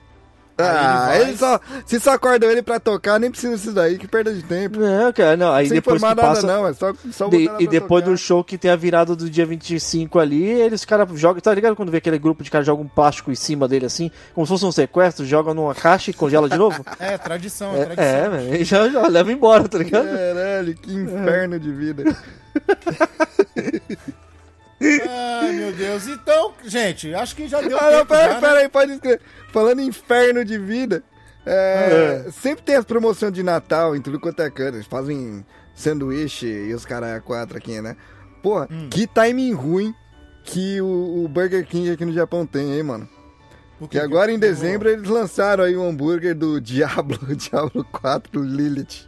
Ah, ele ele só. Se só acordam ele pra tocar, nem precisa disso daí, que perda de tempo. Não, cara, não. Aí Sem depois que informar nada, passa. não, é só, só de- e depois tocar. do show que tem a virada do dia 25 ali, eles caras jogam. Tá ligado quando vê aquele grupo de caras jogam um plástico em cima dele assim, como se fosse um sequestro, jogam numa caixa e congela de novo? É, tradição, é, É, tradição. é, velho. E já, já leva embora, tá ligado? Caralho, que inferno de vida. Ai, meu Deus. Então, gente, acho que já deu Ah, tempo pera, já, pera né? aí, pode escrever. Falando em inferno de vida, é, sempre tem as promoções de Natal em tudo quanto é canto. Eles fazem sanduíche e os caras é quatro aqui, né? Pô, Hum. que timing ruim que o, o Burger King aqui no Japão tem, hein, mano? O Que agora em dezembro eles lançaram aí um hambúrguer do Diablo, Diablo 4 Lilith.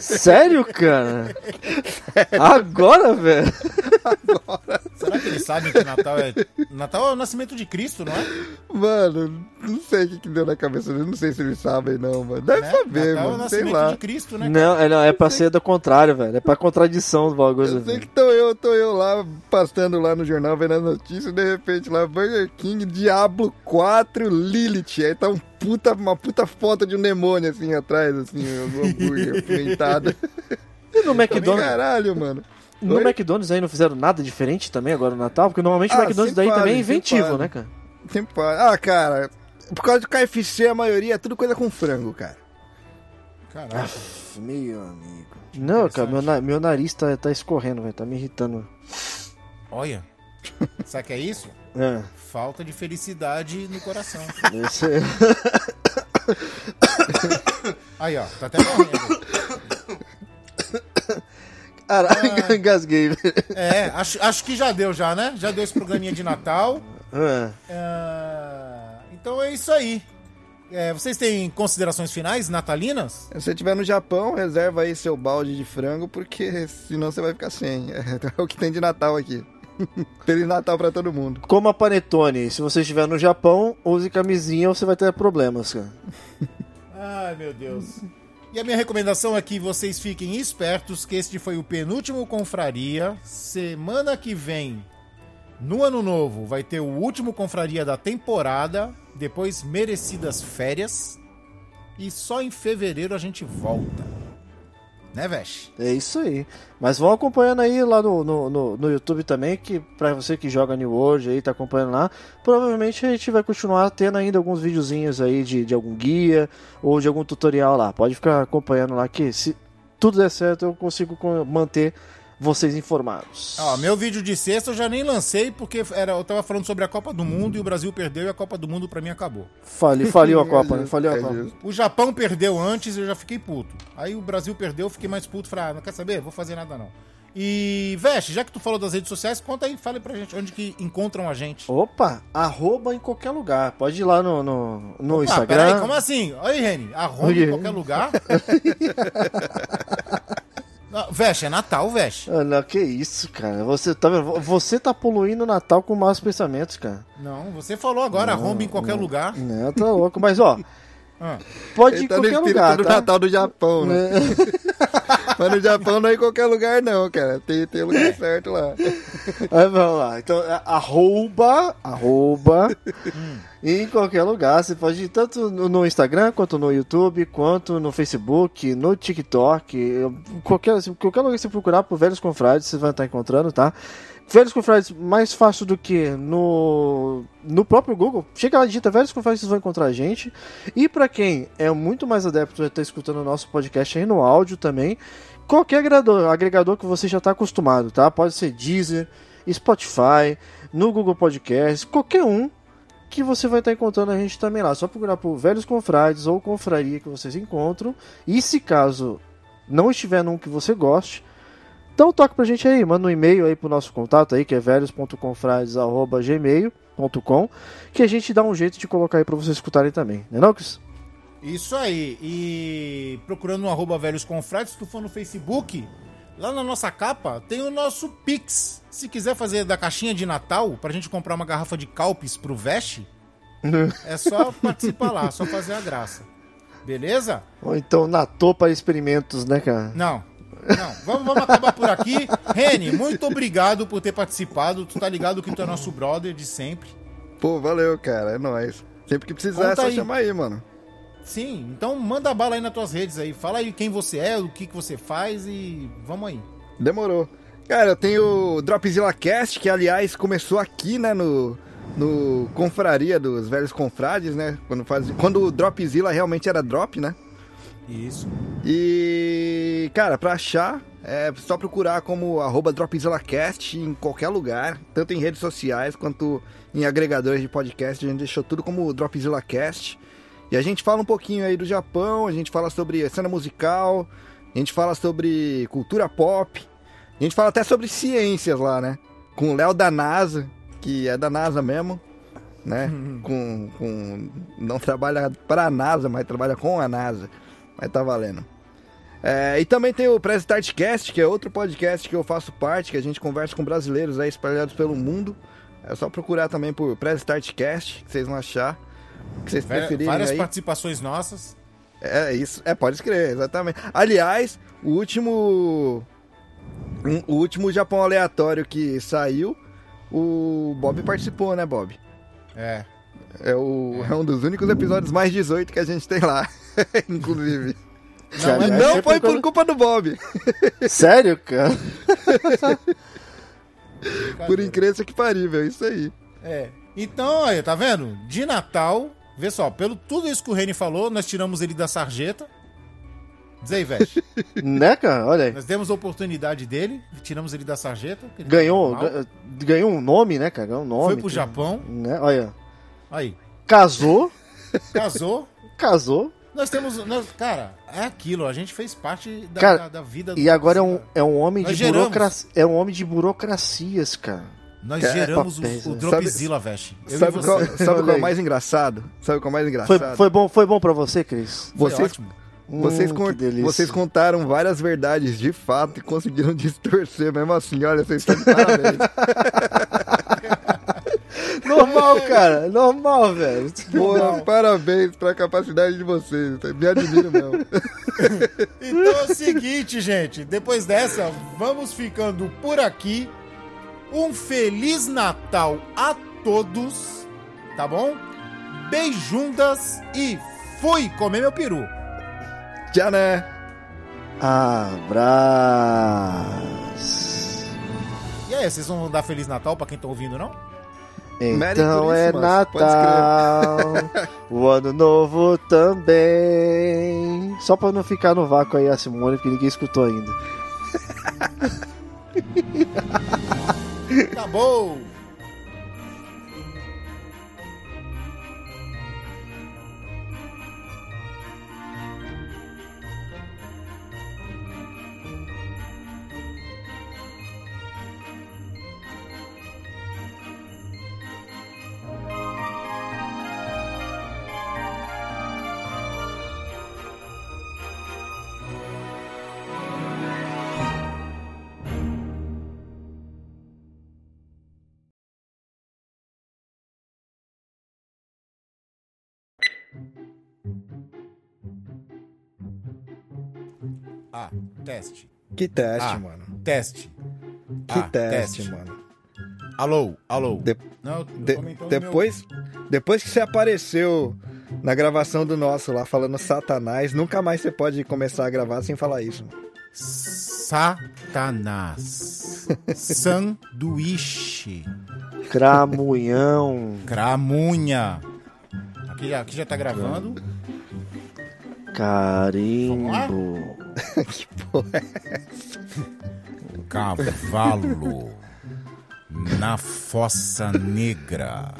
Sério, cara? Agora, velho? Será que eles sabem que Natal é. Natal é o nascimento de Cristo, não é? Mano, não sei o que, que deu na cabeça deles, não sei se eles sabem não, mano. Deve Né? saber, Natal é o mano, sei nascimento lá. de Cristo, né? Não, é, não, é pra ser do contrário, velho. É pra contradição do bagulho. Eu sei que tô eu, tô eu lá, pastando lá no jornal, vendo as notícias, e de repente lá, Burger King, Diablo 4, Lilith. Aí tá um puta, uma puta foto de um demônio assim atrás, assim, o hambúrguer apimentado. E no McDonald's, Caralho, mano. No Oi? McDonald's aí não fizeram nada diferente também agora no Natal? Porque normalmente o Ah, McDonald's sempre daí também é inventivo, né, cara? Sempre. Ah, cara, por causa do KFC, a maioria é tudo coisa com frango, cara. Caraca. Meu amigo. Não, cara, meu, na- meu nariz tá, tá escorrendo, velho. Tá me irritando. Olha. Sabe o que é isso? É. Falta de felicidade no coração. Esse... Aí, ó, tá até morrendo. Caralho, engasguei. É, acho, acho que já deu já, né? Já deu esse programinha de Natal. É. Ah, então é isso aí. É, vocês têm considerações finais natalinas? Se você estiver no Japão, reserva aí seu balde de frango, porque senão você vai ficar sem. É o que tem de Natal aqui. Feliz Natal pra todo mundo. Como a Panetone, se você estiver no Japão, use camisinha ou você vai ter problemas, cara. Ai, meu Deus. E a minha recomendação é que vocês fiquem espertos, que este foi o penúltimo Confraria. Semana que vem, no ano novo, vai ter o último Confraria da temporada, depois merecidas férias. E só em fevereiro a gente volta. Né, Vesh? É isso aí. Mas vão acompanhando aí lá no, no, no, no YouTube também, que pra você que joga New World aí, tá acompanhando lá, provavelmente a gente vai continuar tendo ainda alguns videozinhos aí de, de algum guia ou de algum tutorial lá. Pode ficar acompanhando lá que se tudo der certo eu consigo co- manter vocês informados. Ó, meu vídeo de sexta eu já nem lancei porque era, eu tava falando sobre a Copa do Mundo e o Brasil perdeu e a Copa do Mundo pra mim acabou. Fali, faliu a Copa, né? Faliu a É Copa. justo. O Japão perdeu antes e eu já fiquei puto. Aí o Brasil perdeu, eu fiquei mais puto. Falei, ah, não quer saber? Vou fazer nada não. E, Veste, já que tu falou das redes sociais, conta aí, fala pra gente onde que encontram a gente. Opa, arroba em qualquer lugar. Pode ir lá no, no, no Ah, Instagram. peraí, como assim? Aí, Reni, arroba Oi. em qualquer lugar? Não, Veste, é Natal, Veste. Ah, não, que isso, cara. Você tá? Você tá poluindo o Natal com maus pensamentos, cara. Não, você falou agora, arroba em qualquer lugar. Não, tá louco. Mas, ó, Ah, pode ir Ele em tá qualquer lugar, do tá? Natal do Japão, né? Mas no Japão não é em qualquer lugar, não, cara. Tem, tem lugar certo lá. Aí vamos lá. Então, é arroba, arroba, Hum. em qualquer lugar. Você pode ir tanto no no Instagram, quanto no YouTube, quanto no Facebook, no TikTok. Qualquer, assim, qualquer lugar que você procurar por Velhos Confrades, você vai estar encontrando, tá? Velhos Confrades, mais fácil do que no, no próprio Google. Chega lá, digita Velhos Confrades, vocês vão encontrar a gente. E pra quem é muito mais adepto a estar escutando o nosso podcast aí no áudio também, qualquer agregador, agregador que você já está acostumado, tá? Pode ser Deezer, Spotify, no Google Podcast, qualquer um que você vai estar encontrando a gente também lá. Só procurar por Velhos Confrades ou Confraria que vocês encontram. E se caso não estiver num que você goste, um toque pra gente aí, manda um e-mail aí pro nosso contato aí, que é velhos.confrades.gmail.com, que a gente dá um jeito de colocar aí pra vocês escutarem também, né não? Isso aí. E procurando no arroba Velhos Confrades, se tu for no Facebook, lá na nossa capa tem o nosso Pix. Se quiser fazer da caixinha de Natal, pra gente comprar uma garrafa de Calpis pro Veste, é só participar lá, só fazer a graça. Beleza? Ou então na topa experimentos, né, cara? Não. Não, vamos, vamos acabar por aqui. Reni, muito obrigado por ter participado. Tu tá ligado que tu é nosso brother de sempre. Pô, valeu, cara. É nóis. Sempre que precisar Conta é só aí. chamar aí, mano. Sim, então manda bala aí nas tuas redes aí. Fala aí quem você é, o que, que você faz e vamos aí. Demorou. Cara, eu tenho o Dropzilla Cast, que aliás começou aqui, né, no, no Confraria dos Velhos Confrades, né? Quando, faz, quando o Dropzilla realmente era drop, né? Isso. E, cara, pra achar, é só procurar como arroba DropzillaCast em qualquer lugar, tanto em redes sociais quanto em agregadores de podcast. A gente deixou tudo como DropzillaCast. E a gente fala um pouquinho aí do Japão, a gente fala sobre cena musical, a gente fala sobre cultura pop, a gente fala até sobre ciências lá, né? Com o Léo da NASA, que é da NASA mesmo, né? com, com. Não trabalha para a NASA, mas trabalha com a NASA. Mas tá valendo. É, e também tem o Press Start Cast, que é outro podcast que eu faço parte, que a gente conversa com brasileiros aí espalhados pelo mundo. É só procurar também por Press Start Cast, que vocês vão achar. Que vocês preferirem Várias aí. participações nossas. É isso, é, pode escrever, exatamente. Aliás, o último. um- o último Japão aleatório que saiu, o Bob participou, né, Bob? É. É, o, é. um dos únicos episódios mais 18 que a gente tem lá, inclusive. Não, e é não foi por culpa do Bob. Sério, cara? por incrível que parível, é isso aí. É. Então, aí, tá vendo? De Natal, vê só, pelo tudo isso que o Reni falou, nós tiramos ele da sarjeta. Diz aí, Veste. Né, cara? Olha aí. Nós demos a oportunidade dele, tiramos ele da sarjeta. que Ganhou, ga- ganhou um nome, né, cara? Ganhou um nome. Foi pro tudo. Japão. Né? Olha. Aí, Casou, casou. casou. Nós temos. Nós, cara, é aquilo, a gente fez parte da, Cara, da, da vida do E agora é um, cara. é um homem Nós de burocracia. É um homem de burocracias, cara. Nós Cara, geramos o, papéis, o né? Dropzilla, Veste. Eu e Sabe qual, sabe qual é o mais engraçado? Sabe qual é o mais Foi, engraçado? foi, bom, foi bom pra você, Cris? Foi vocês, ótimo. vocês, Hum, con- vocês contaram várias verdades de fato e conseguiram distorcer mesmo assim. Olha, vocês estão de parabéns. Normal, cara. Normal, velho. Pô, parabéns pra capacidade de vocês. Me admiro mesmo. Então é o seguinte, gente. Depois dessa, vamos ficando por aqui. Um Feliz Natal a todos, tá bom? Beijundas e fui comer meu peru. Já né? Abraço. E aí, vocês vão dar Feliz Natal pra quem tá ouvindo, não? Então é Natal, o ano novo também. Só pra não ficar no vácuo aí a Simone, porque ninguém escutou ainda. Acabou! Ah, teste. Que teste, Ah, mano. Teste. Que Ah, teste, mano. Alô, alô. De- Não, eu de- tô aumentando depois, depois que você apareceu na gravação do nosso lá falando Satanás, nunca mais você pode começar a gravar sem falar isso. mano. meu- Satanás. Sanduíche. Cramunhão, Cramunha. Aqui, já- aqui já tá gravando. carimbo, que porra é Cavalo. Na fossa negra.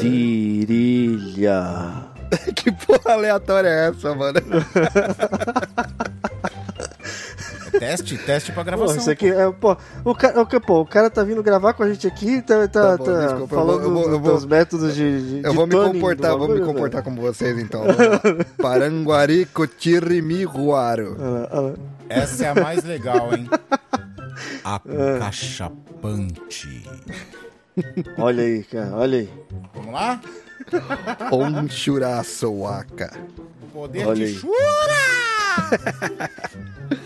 virilha. Que porra aleatória é essa, mano? Teste, teste pra Pô, gravação. isso aqui é, pô, o cara, o, pô, o cara tá vindo gravar com a gente aqui, tá, tá, Tá bom, tá desculpa, falando vou- eu vou- eu dos, vou- dos métodos de, de Eu de vou me tuning comportar, vou me comportar como vocês então. Paranguari. Olha lá, olha lá. Essa é a mais legal, hein? Acachapante. Olha aí, cara, olha aí. Vamos lá? Onchuraçoaka. Poder Olha de aí. chura!